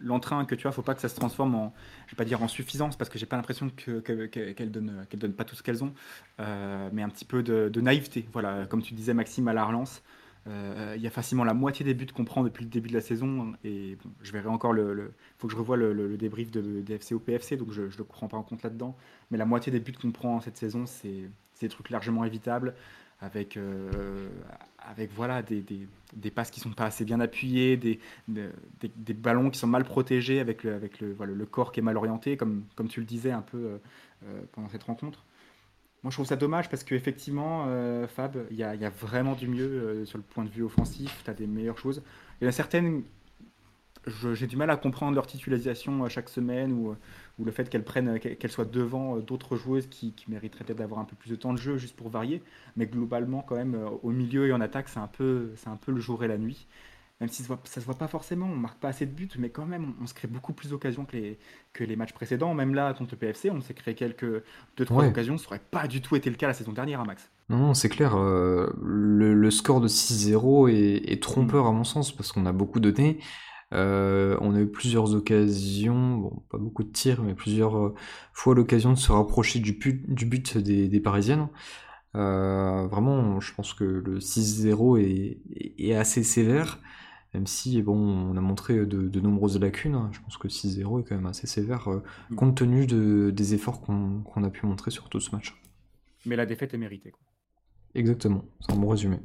l'entrain que tu as, faut pas que ça se transforme en, je vais pas dire en suffisance, parce que j'ai pas l'impression que, qu'elle donnent, qu'elle donne pas tout ce qu'elles ont, euh, mais un petit peu de, naïveté. Voilà, comme tu disais Maxime à la relance, euh, il y a facilement la moitié des buts qu'on prend depuis le début de la saison, et je verrai encore le, faut que je revoie le, débrief de DFC au PFC, donc je ne le prends pas en compte là-dedans, mais la moitié des buts qu'on prend cette saison, c'est des trucs largement évitables avec, euh, avec voilà, des, des, passes qui sont pas assez bien appuyées, des, des, ballons qui sont mal protégés, avec le, avec le, voilà, le corps qui est mal orienté, comme, comme tu le disais un peu euh, euh, pendant cette rencontre. Moi, je trouve ça dommage parce qu'effectivement, Fab, il y a, y a, vraiment du mieux sur le point de vue offensif. Tu as des meilleures choses. Il y a certaines j'ai du mal à comprendre leur titularisation euh, chaque semaine ou, euh, ou le fait qu'elles prennent, qu'elles soient devant euh, d'autres joueuses qui, qui mériteraient peut-être d'avoir un peu plus de temps de jeu juste pour varier. Mais globalement, quand même, au milieu et en attaque, c'est un peu, c'est un peu le jour et la nuit. Même si ça ne se voit pas forcément, on marque pas assez de buts, mais quand même, on, se crée beaucoup plus d'occasions que les, que les matchs précédents. Même là, contre le PFC, on s'est créé quelques deux trois occasions. Ça n'aurait pas du tout été le cas la saison dernière, à hein, Max. Non, non, c'est clair. euh, le, le score de 6-0 est, est trompeur à mon sens parce qu'on a beaucoup donné. Euh, on a eu plusieurs occasions, bon, pas beaucoup de tirs, mais plusieurs euh, fois l'occasion de se rapprocher du but, du but des, des Parisiennes. Euh, vraiment, je pense que le 6-0 est, est assez sévère, même si bon, on a montré de, de nombreuses lacunes. hein. Je pense que 6-0 est quand même assez sévère Mm. compte tenu de, des efforts qu'on a pu montrer sur tout ce match. Mais la défaite est méritée. quoi. Exactement, c'est un bon résumé.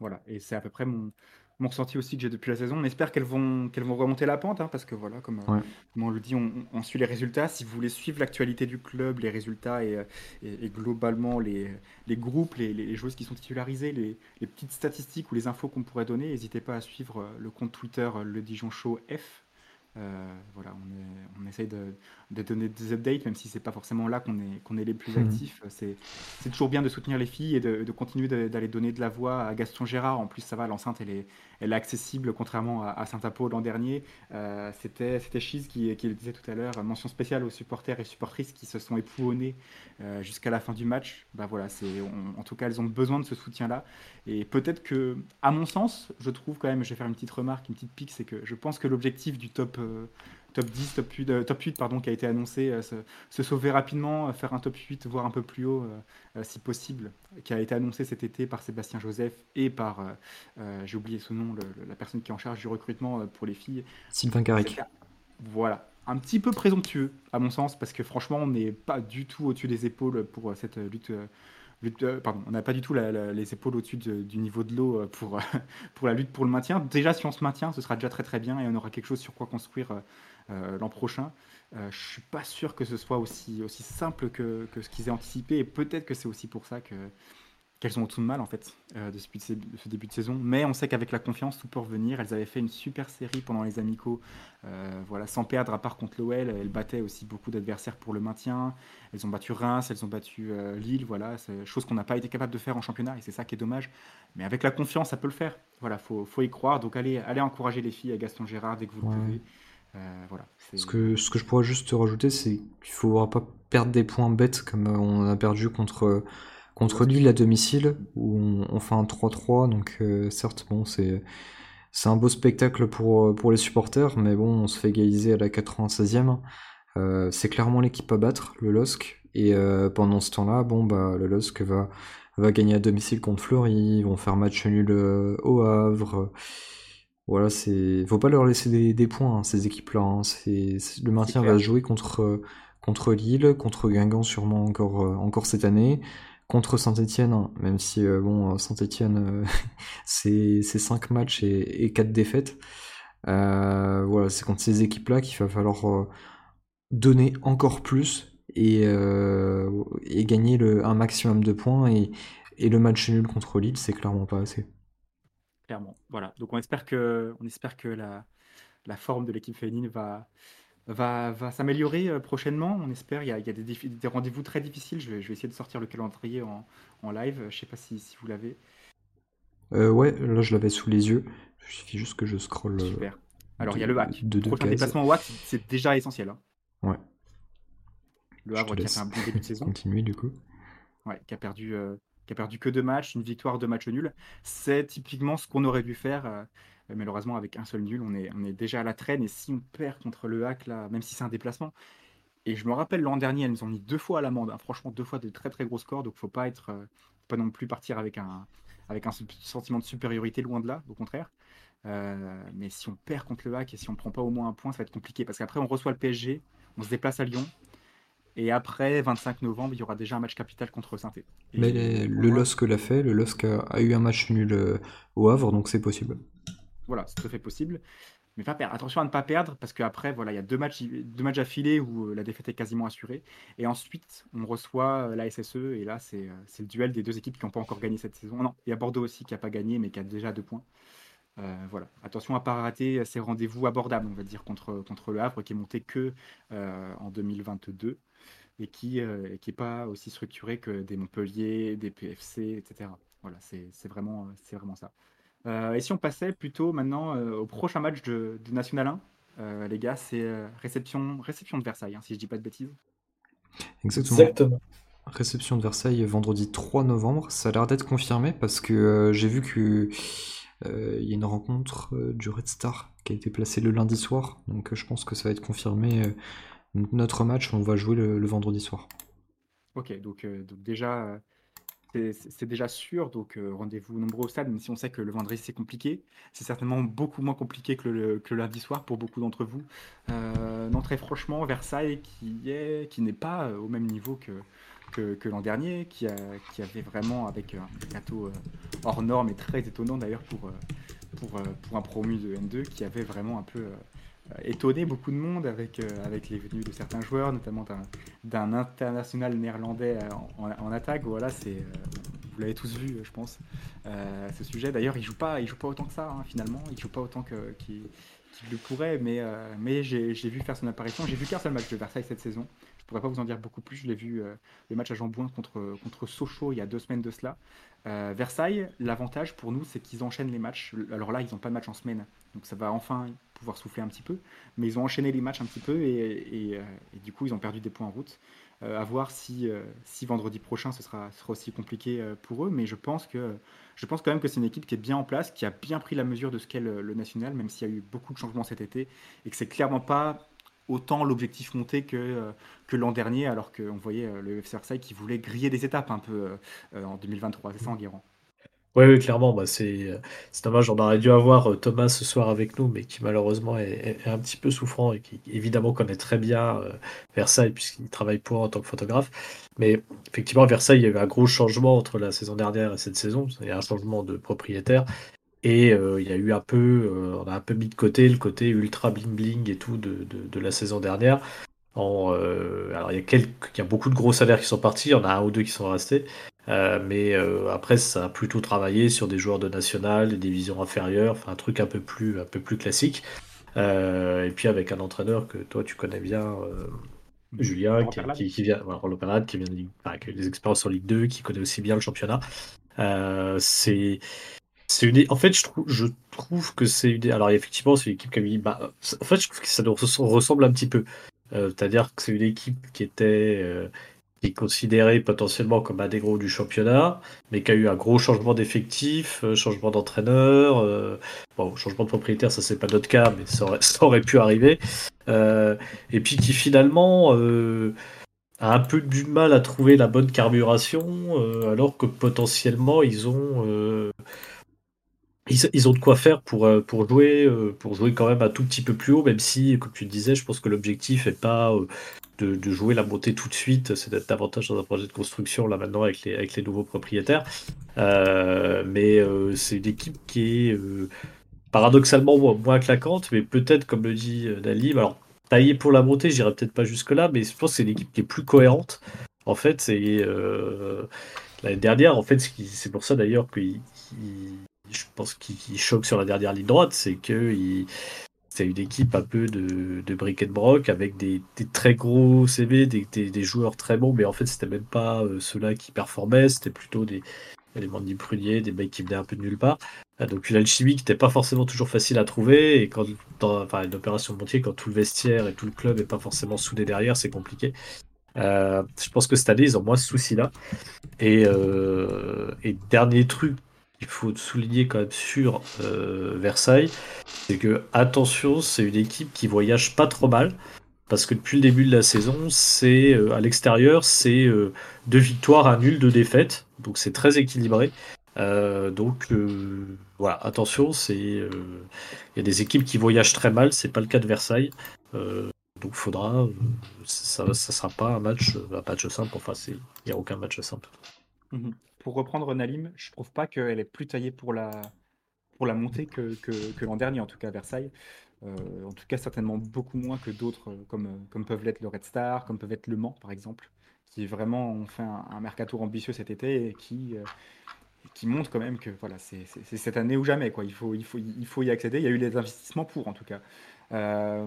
Voilà, et c'est à peu près mon, mon ressenti aussi que j'ai depuis la saison. On espère qu'elles vont, qu'elles vont remonter la pente, hein, parce que voilà, comme, Ouais. comme on le dit, on, on suit les résultats. Si vous voulez suivre l'actualité du club, les résultats et, et- et globalement les, les groupes, les, les joueuses qui sont titularisées, les, les petites statistiques ou les infos qu'on pourrait donner, n'hésitez pas à suivre euh, le compte Twitter euh, Le Dijon Show F. Euh, voilà, on, est- on essaye de, de donner des updates, même si c'est pas forcément là qu'on est, qu'on est les plus Mhm. actifs. C'est, c'est toujours bien de soutenir les filles et de, de continuer d'aller donner de la voix à Gaston Gérard. En plus, ça va, l'enceinte, elle est, elle est accessible, contrairement à, Saint-Apo l'an dernier. Euh, c'était, Chiz qui, le disait tout à l'heure. Mention spéciale aux supporters et supportrices qui se sont épouonnés euh, jusqu'à la fin du match. Bah voilà, en tout cas, elles ont besoin de ce soutien-là. Et peut-être que, à mon sens, je trouve quand même, je vais faire une petite remarque, une petite pique, c'est que je pense que l'objectif du top, euh, top 10, top 8, euh, top 8 pardon, qui a été annoncé, euh, se, se sauver rapidement, euh, faire un top 8, voire un peu plus haut si possible, qui a été annoncé cet été par Sébastien Joseph et par, j'ai oublié son nom, le- le- la personne qui est en charge du recrutement pour les filles. Sylvain Carrick. Voilà, un petit peu présomptueux à mon sens, parce que franchement, on n'est pas du tout au-dessus des épaules pour cette lutte. lutte, pardon, on n'a pas du tout la- la- les épaules au-dessus de- du niveau de l'eau pour, (laughs) pour la lutte pour le maintien. Déjà, si on se maintient, ce sera déjà très très bien et on aura quelque chose sur quoi construire l'an prochain. Euh, je suis pas sûr que ce soit aussi, aussi simple que, que ce qu'ils aient anticipé et peut-être que c'est aussi pour ça que qu'elles ont tout de mal en fait euh, de, ce, de ce- de ce début de saison. Mais on sait qu'avec la confiance, tout peut revenir. Elles avaient fait une super série pendant les amicaux, euh, voilà, sans perdre à part contre l'OL. Elles battaient aussi beaucoup d'adversaires pour le maintien. Elles ont battu Reims, elles ont battu euh, Lille, voilà, c'est chose qu'on n'a pas été capable de faire en championnat et c'est ça qui est dommage. Mais avec la confiance, ça peut le faire. Voilà, faut, faut y croire. Donc allez, allez encourager les filles à Gaston Gérard dès que vous Ouais. le pouvez. Euh, voilà, Ce que, ce que je pourrais juste te rajouter, c'est qu'il faudra pas perdre des points bêtes comme on a perdu contre, contre Lille à domicile, où on, fait un 3-3. Donc, euh, certes, bon, c'est, c'est un beau spectacle pour, pour les supporters, mais bon, on se fait égaliser à la 96e. Euh, c'est clairement l'équipe à battre, le LOSC. Et euh, pendant ce temps-là, bon, bah, le LOSC va, va gagner à domicile contre Fleury, ils vont faire match nul au Havre. Voilà, c'est faut pas leur laisser des, des points, hein, ces équipes-là. hein. Le maintien va se jouer contre, euh, contre Lille, contre Guingamp sûrement encore, euh, encore cette année, contre Saint-Étienne, même si euh, bon, Saint-Étienne, (laughs) c'est, c'est 5 matchs et, et 4 défaites. Euh, voilà, c'est contre ces équipes-là qu'il va falloir donner encore plus et, et gagner le, un maximum de points. Et, et le match nul contre Lille, c'est clairement pas assez. Clairement. Voilà. Donc on espère que, on espère que la, la forme de l'équipe féminine va, va, va s'améliorer euh, prochainement. On espère. Il y a, il y a des, rendez-vous très difficiles. Je vais, je vais essayer de sortir le calendrier en, en live. Je sais pas si, si vous l'avez. Euh, ouais, là je l'avais sous les yeux. Il suffit juste que je scrolle. euh, Super. Alors il y a de- le HAC. de Prochain cases. déplacement au c'est déjà essentiel. hein. Ouais. Le Havre qui a fait un bon début de (laughs) saison. continuer du coup. Ouais, qui a perdu, euh, qui a perdu que deux matchs, une victoire, deux matchs nuls. C'est typiquement ce qu'on aurait dû faire. euh, malheureusement, avec un seul nul, on est, déjà à la traîne. Et si on perd contre le HAC, là, même si c'est un déplacement, et je me rappelle l'an dernier, elles nous ont mis deux fois à l'amende. hein, franchement, deux fois de très très gros scores. Donc, faut pas être, euh, pas non plus partir avec un, sentiment de supériorité, loin de là, au contraire. Euh, mais si on perd contre le HAC et si on prend pas au moins un point, ça va être compliqué. Parce qu'après, on reçoit le PSG, on se déplace à Lyon. Et après, 25 novembre, il y aura déjà un match capital contre saint Mais les- le LOSC l'a fait, le LOSC a, a eu un match nul euh, au Havre, donc c'est possible. Voilà, c'est tout à fait possible. Mais pas perdre. Attention à ne pas perdre, parce qu'après, voilà, il y a deux matchs, deux matchs affilés où euh, la défaite est quasiment assurée. Et ensuite, on reçoit euh, la SSE, et là, c'est c'est le duel des deux équipes qui n'ont pas encore gagné cette saison. Non, il y a Bordeaux aussi qui n'a pas gagné, mais qui a déjà deux points. Euh, voilà. Attention à ne pas rater ces rendez-vous abordables, on va dire, contre, contre le Havre, qui est monté que euh, en 2022 et qui n'est qui est pas aussi structuré que des Montpellier, des PFC, etc. Voilà, c'est vraiment, euh, c'est vraiment ça. Euh, et si on passait plutôt maintenant euh, au prochain match de, de National 1, euh, les gars, c'est euh, réception, réception de Versailles, hein, si je dis pas de bêtises. Exactement. Exactement. réception de Versailles vendredi 3 novembre. Ça a l'air d'être confirmé parce que euh, j'ai vu que euh, il y a une rencontre euh, du Red Star qui a été placée le lundi soir. Donc euh, je pense que ça va être confirmé. Notre match, on va jouer le, vendredi soir. Ok, donc, euh, déjà, c'est- déjà sûr. Donc euh, rendez-vous nombreux au stade, même si on sait que le vendredi c'est compliqué. C'est certainement beaucoup moins compliqué que le, lundi soir pour beaucoup d'entre vous. Euh, non, très franchement, Versailles qui est, qui n'est pas euh, au même niveau que, que, l'an dernier, qui, a, qui avait vraiment avec un euh, hors norme et très étonnant d'ailleurs pour, pour, pour un promu de N2, qui avait vraiment un peu étonné beaucoup de monde avec, euh, avec les venues de certains joueurs, notamment d'un international néerlandais euh, en, attaque. Voilà, c'est euh, vous l'avez tous vu, je pense, euh, ce sujet. D'ailleurs, il joue joue pas autant que ça hein, finalement. Il joue pas autant que- qu'il le pourrait, mais euh, mais j'ai vu faire son apparition. J'ai vu qu'un seul match de Versailles cette saison. Je pourrais pas vous en dire beaucoup plus. Je l'ai vu euh, le match à Jean-Bouin contre contre Sochaux il y a deux semaines de cela. Euh, Versailles, l'avantage pour nous, c'est qu'ils enchaînent les matchs. Alors là, ils n'ont pas de match en semaine, donc ça va enfin pouvoir souffler un petit peu. Mais ils ont enchaîné les matchs un petit peu et, et, euh, et du coup, ils ont perdu des points en route. Euh, à voir si, euh, si vendredi prochain ce sera, aussi compliqué euh, pour eux, mais je pense, que, je pense quand même que c'est une équipe qui est bien en place, qui a bien pris la mesure de ce qu'est le, le national, même s'il y a eu beaucoup de changements cet été, et que c'est clairement pas autant l'objectif monté que, que l'an dernier, alors qu'on voyait le FC Versailles qui voulait griller des étapes un peu en 2023. C'est ça, Enguerrand? Oui, clairement, bah, c'est dommage, on aurait dû avoir euh, Thomas ce soir avec nous, mais qui malheureusement est, un petit peu souffrant et qui évidemment connaît très bien euh, Versailles puisqu'il travaille pour en tant que photographe. Mais effectivement, à Versailles, il y a eu un gros changement entre la saison dernière et cette saison. Il y a un changement de propriétaire et euh, il y a eu un peu, on a un peu mis de côté le côté ultra bling bling et tout de, la saison dernière. Alors il y a il y a beaucoup de gros salaires qui sont partis, il y en a un ou deux qui sont restés. Euh, mais euh, après, ça a plutôt travaillé sur des joueurs de national, des divisions inférieures, enfin un truc un peu plus, un peu plus classique. Euh, et puis avec un entraîneur que toi tu connais bien, Julien, qui, Roland qui, qui vient, voilà, Perlade, qui vient de Ligue, enfin, qui a des expériences en Ligue 2, qui connaît aussi bien le championnat. C'est c'est une... En fait, je trouve, je trouve que c'est une... Alors, effectivement, c'est une équipe qui a mis... bah, en fait, je trouve que ça nous ressemble un petit peu. Euh, C'est-à-dire que c'est une équipe qui était... euh, qui est considérée potentiellement comme un des gros du championnat, mais qui a eu un gros changement d'effectif, euh, changement d'entraîneur. euh, Bon, changement de propriétaire, ça, c'est pas notre cas, mais ça aurait, (laughs) pu arriver. Euh, et puis qui, finalement... a un peu du mal à trouver la bonne carburation, alors que potentiellement ils ont ils, ont de quoi faire pour, pour jouer pour jouer quand même un tout petit peu plus haut, même si, comme tu disais, je pense que l'objectif est pas de, jouer la montée tout de suite, c'est d'être davantage dans un projet de construction là maintenant avec les, nouveaux propriétaires. Euh, mais euh, c'est une équipe qui est euh, paradoxalement moins, claquante, mais peut-être, comme le dit Nalim, alors taillé pour la montée, j'irai peut-être pas jusque-là, mais je pense que c'est une équipe qui est plus cohérente. En fait, c'est l'année dernière, en fait, c'est pour ça d'ailleurs que je pense qu'il qu'il choque sur la dernière ligne droite, c'est que c'est une équipe un peu de, brick and broc avec des, des très gros CV, des, des- des joueurs très bons, mais en fait, c'était même pas euh, ceux-là qui performaient, c'était plutôt des éléments de Prunier, des mecs qui venaient un peu de nulle part. Euh, Donc une alchimie qui n'était pas forcément toujours facile à trouver, et quand dans enfin, une opération de montier, quand tout le vestiaire et tout le club n'est pas forcément soudé derrière, c'est compliqué. Euh, je pense que cette année, ils ont moins ce souci-là. Et dernier truc qu'il faut souligner quand même sur euh, Versailles, c'est que attention, c'est une équipe qui voyage pas trop mal. Parce que depuis le début de la saison, c'est euh, à l'extérieur, c'est euh, deux victoires, un nul, deux défaites. Donc c'est très équilibré. Donc voilà, attention, c'est il y a des équipes qui voyagent très mal. C'est pas le cas de Versailles. Donc faudra, ça, ça sera pas un match, un match simple. Enfin, il y a aucun match simple. Mhm. Pour reprendre Nalim, je trouve pas qu'elle est plus taillée pour la, pour la montée que, que, l'an dernier, en tout cas à Versailles. Euh, en tout cas, certainement beaucoup moins que d'autres, euh, comme, euh, comme peuvent l'être le Red Star, comme peuvent être Le Mans, par exemple, qui vraiment ont fait un, un mercato ambitieux cet été et qui, euh, qui montre quand même que voilà, c'est cette année ou jamais. Quoi. Il, faut, il, faut, il faut y accéder. Il y a eu les investissements pour, en tout cas. Euh,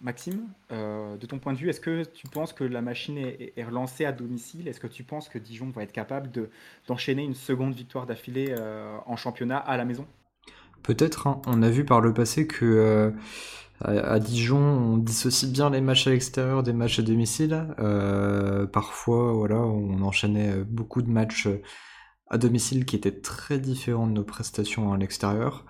Maxime, euh, de ton point de vue, est-ce que tu penses que la machine est, relancée à domicile? Est-ce que tu penses que Dijon va être capable de, d'enchaîner une seconde victoire d'affilée euh, en championnat à la maison? Peut-être, hein. on a vu par le passé que Dijon, on dissocie bien les matchs à l'extérieur des matchs à domicile. Parfois, voilà, on enchaînait beaucoup de matchs à domicile qui étaient très différents de nos prestations à l'extérieur.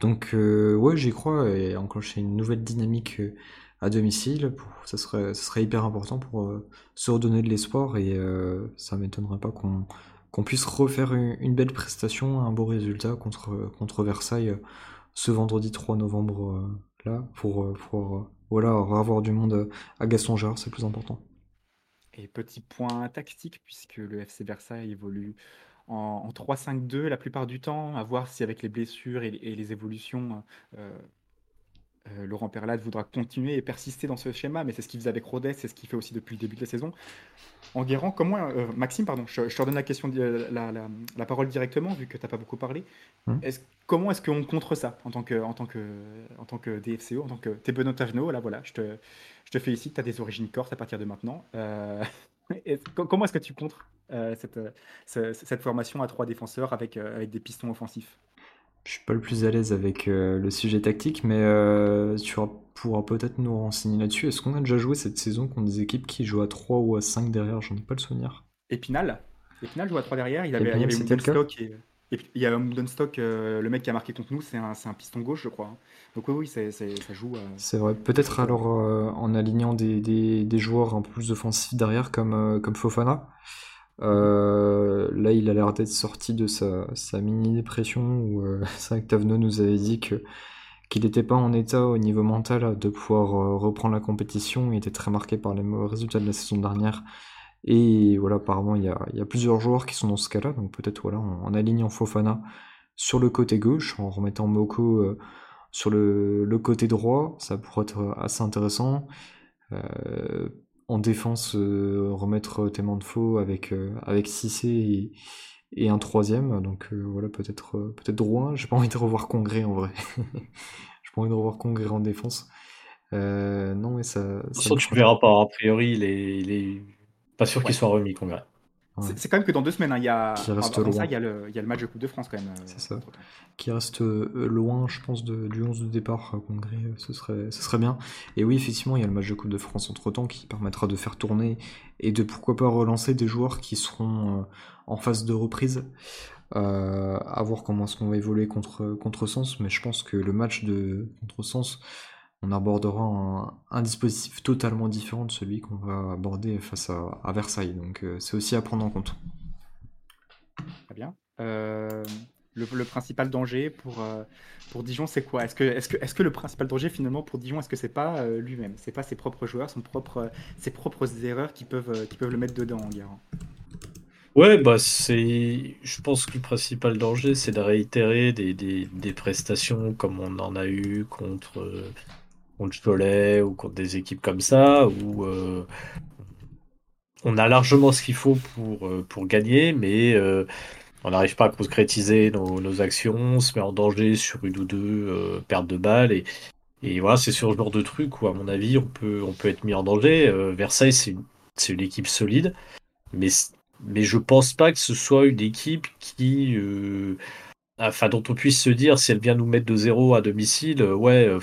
Donc, euh, ouais, j'y crois et enclencher une nouvelle dynamique euh, à domicile, pour, ça serait, ça serait hyper important pour euh, se redonner de l'espoir et euh, ça m'étonnerait pas qu'on qu'on puisse refaire une, belle prestation, un beau résultat contre, contre Versailles euh, ce vendredi 3 novembre là pour, pour voilà, avoir du monde à Gaston c'est plus important. Et petit point tactique, puisque le FC Versailles évolue en, en 3-5-2 la plupart du temps, à voir si avec les blessures et, et les évolutions, euh, euh, Laurent Perlade voudra continuer et persister dans ce schéma, mais c'est ce qu'il faisait avec Rodez, c'est ce qu'il fait aussi depuis le début de la saison. Enguerrand, comment, euh, Maxime, pardon, je, je te redonne la, question, euh, la, la, la parole directement, vu que tu n'as pas beaucoup parlé. Hum. Comment est-ce qu'on contre ça en tant que, en tant que, en tant que DFCO, en tant que t'es Benoît Tagenot, là voilà, je te, je te félicite, tu as des origines corse à partir de maintenant. Euh, (laughs) comment est-ce que tu contres? Euh, cette, euh, ce- cette formation à trois défenseurs avec, euh, avec des pistons offensifs? Je suis pas le plus à l'aise avec euh, le sujet tactique, mais euh, tu pourras peut-être nous renseigner là-dessus. Est-ce qu'on a déjà joué cette saison contre des équipes qui jouent à 3 ou à 5 derrière? J'en ai pas le souvenir. Épinal, Épinal joue à 3 derrière, il avait, il y avait? Stock et, et puis il y a Stock, le mec qui a marqué contre nous, c'est un, c'est un piston gauche, je crois. hein. Donc oui, oui, c'est, c'est- ça joue. C'est vrai. Peut-être alors en alignant des, des, des joueurs un peu plus offensifs derrière comme, comme Fofana. Euh, là, il a l'air d'être sorti de sa, mini-dépression où euh, (laughs) nous avait dit qu'il n'était pas en état au niveau mental de pouvoir euh, reprendre la compétition. Il était très marqué par les résultats de la saison dernière. Et voilà, apparemment, il y a, plusieurs joueurs qui sont dans ce cas-là. Donc peut-être voilà, en, alignant Fofana sur le côté gauche, en remettant Moko euh, sur le côté droit, ça pourrait être assez intéressant. En défense, euh, remettre Téman de Faux avec, euh, avec Cissé et, et un troisième. Donc euh, voilà, peut-être euh, peut-être Drouin. J'ai pas envie de revoir Congrès en vrai. (laughs) J'ai pas envie de revoir Congrès en défense. Euh, non, mais ça. De toute façon, tu verras pas. A priori, il est, il est pas sûr qu'il soit remis, Congrès. Ouais. C'est, quand même que dans deux semaines, hein, il y a, y le, il y a le match de Coupe de France quand même. euh, C'est ça. qui reste euh, loin, je pense, de- du 11 de départ euh, Congrès, euh, ce serait, ce serait bien. Et oui, effectivement, il y a le match de Coupe de France entre-temps qui permettra de faire tourner et de pourquoi pas relancer des joueurs qui seront en phase de reprise. Euh, à voir comment est-ce qu'on va évoluer contre, contre Sens, mais je pense que le match de contre Sens, on abordera un, un dispositif totalement différent de celui qu'on va aborder face à, à Versailles. Donc euh, c'est aussi à prendre en compte. Très bien. Euh, le, le principal danger pour, euh, pour Dijon, c'est quoi? Est-ce que, est-ce que, est-ce que le principal danger finalement pour Dijon, est-ce que c'est pas euh, lui-même? C'est pas ses propres joueurs, son propre, ses propres erreurs qui peuvent, qui peuvent le mettre dedans en guerre? Ouais, bah c'est. Je pense que le principal danger, c'est de réitérer des, des, des prestations comme on en a eu contre, euh, contre Cholet ou contre des équipes comme ça, où euh, on a largement ce qu'il faut pour, euh, gagner, mais euh, on n'arrive pas à concrétiser nos, nos actions, on se met en danger sur une ou deux pertes de balles, et, voilà, c'est sur ce genre de truc où, à mon avis, on peut, être mis en danger. Versailles, c'est une, équipe solide, mais mais je pense pas que ce soit une équipe qui, enfin, dont on puisse se dire si elle vient nous mettre de zéro à domicile, euh, ouais, euh,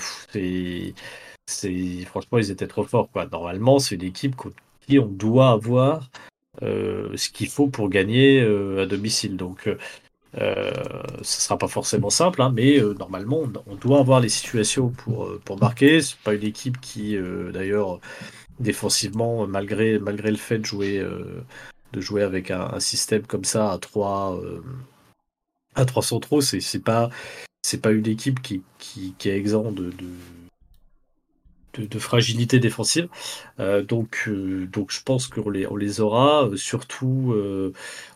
c'est, franchement, ils étaient trop forts, quoi. Normalement, c'est une équipe contre qui on doit avoir euh, ce qu'il faut pour gagner à domicile. Donc, euh, ce sera pas forcément simple, hein, mais normalement, on, doit avoir les situations pour, pour marquer. C'est pas une équipe qui, d'ailleurs, défensivement, malgré, malgré le fait de jouer, de jouer avec un, un système comme ça à trois, euh, à trois centraux, c'est pas, c'est pas une équipe qui, qui, qui est exempt de, de, fragilité défensive. Euh, donc, euh, donc je pense qu'on les, on les aura, euh, surtout,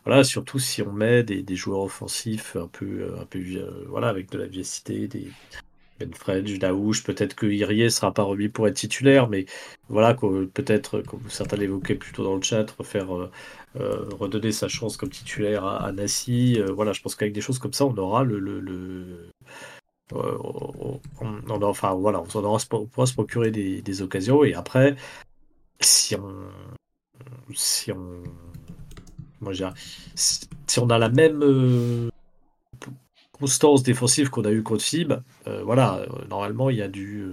voilà, surtout si on met des, des joueurs offensifs un peu, un peu voilà, avec de la vivacité, Ben Fredge, Daouche, peut-être que Irié sera pas remis pour être titulaire, mais voilà, peut-être, comme certains l'évoquaient plutôt dans le chat, refaire, euh, euh, redonner sa chance comme titulaire à, à Nassi. Euh, voilà, je pense qu'avec des choses comme ça, on aura le, enfin voilà, on, pourra se procurer des, occasions et après, si on, si on, moi si si on a la même, constance défensive qu'on a eu contre Fib, euh, voilà, euh, normalement, il y a du.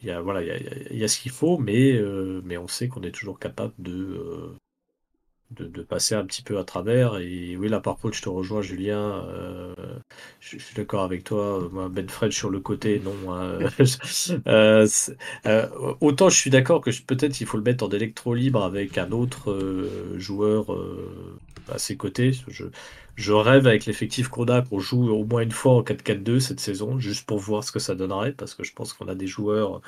Il y a, voilà, il y a, y a ce qu'il faut, mais, euh, mais on sait qu'on est toujours capable de, euh, de, passer un petit peu à travers. Et oui, là, par contre, je te rejoins, Julien. euh, je, suis d'accord avec toi. Moi, Ben Fred sur le côté, non. hein. (laughs) Euh, euh, autant je suis d'accord que peut-être il faut le mettre en électro libre avec un autre joueur à ses côtés. Je, je rêve avec l'effectif qu'on a qu'on joue au moins une fois en 4-4-2 cette saison, juste pour voir ce que ça donnerait, parce que je pense qu'on a des joueurs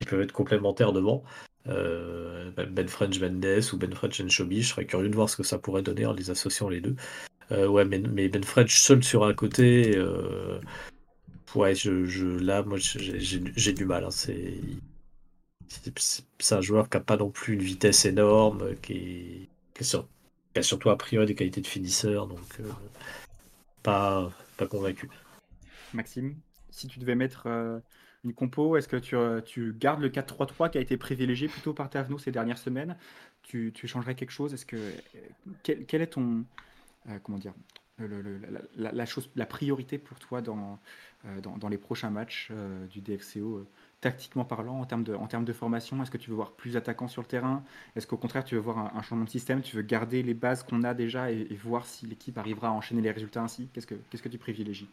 qui peuvent être complémentaires devant. Euh, ben French Mendes ou Ben French Nshobi, je serais curieux de voir ce que ça pourrait donner en les associant les deux. Euh, ouais, mais, mais Ben French seul sur un côté, euh, ouais, je, je, là, moi, j'ai du mal. hein. C'est un joueur qui n'a pas non plus une vitesse énorme, qui, est- qui est sur- a surtout a priori des qualités de finisseur, donc euh, pas, pas convaincu. Maxime, si tu devais mettre une compo, est-ce que tu, euh, tu gardes le 4-3-3 qui a été privilégié plutôt par Taverneau ces dernières semaines? Tu, changerais quelque chose? Est-ce que euh, quel, est ton euh, comment dire la, priorité pour toi dans, les prochains matchs du DFCO, tactiquement parlant, en termes de, formation? Est-ce que tu veux voir plus d'attaquants sur le terrain? Est-ce qu'au contraire, tu veux voir un, changement de système? Tu veux garder les bases qu'on a déjà et, voir si l'équipe arrivera à enchaîner les résultats ainsi? Qu'est-ce que Qu'est-ce que tu privilégies?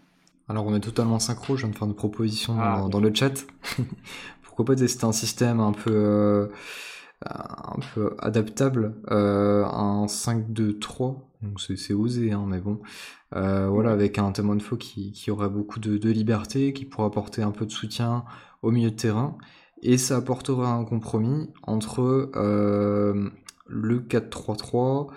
Alors on est totalement synchro, je viens de faire une proposition Ah, dans, dans le chat. (laughs) Pourquoi pas tester un système un peu, euh, un peu adaptable, euh, un 5-2-3, donc c'est osé, hein, mais bon. Euh, voilà, avec un Temonfo qui, qui aurait beaucoup de, de liberté, qui pourrait apporter un peu de soutien au milieu de terrain, et ça apporterait un compromis entre le 4-3-3,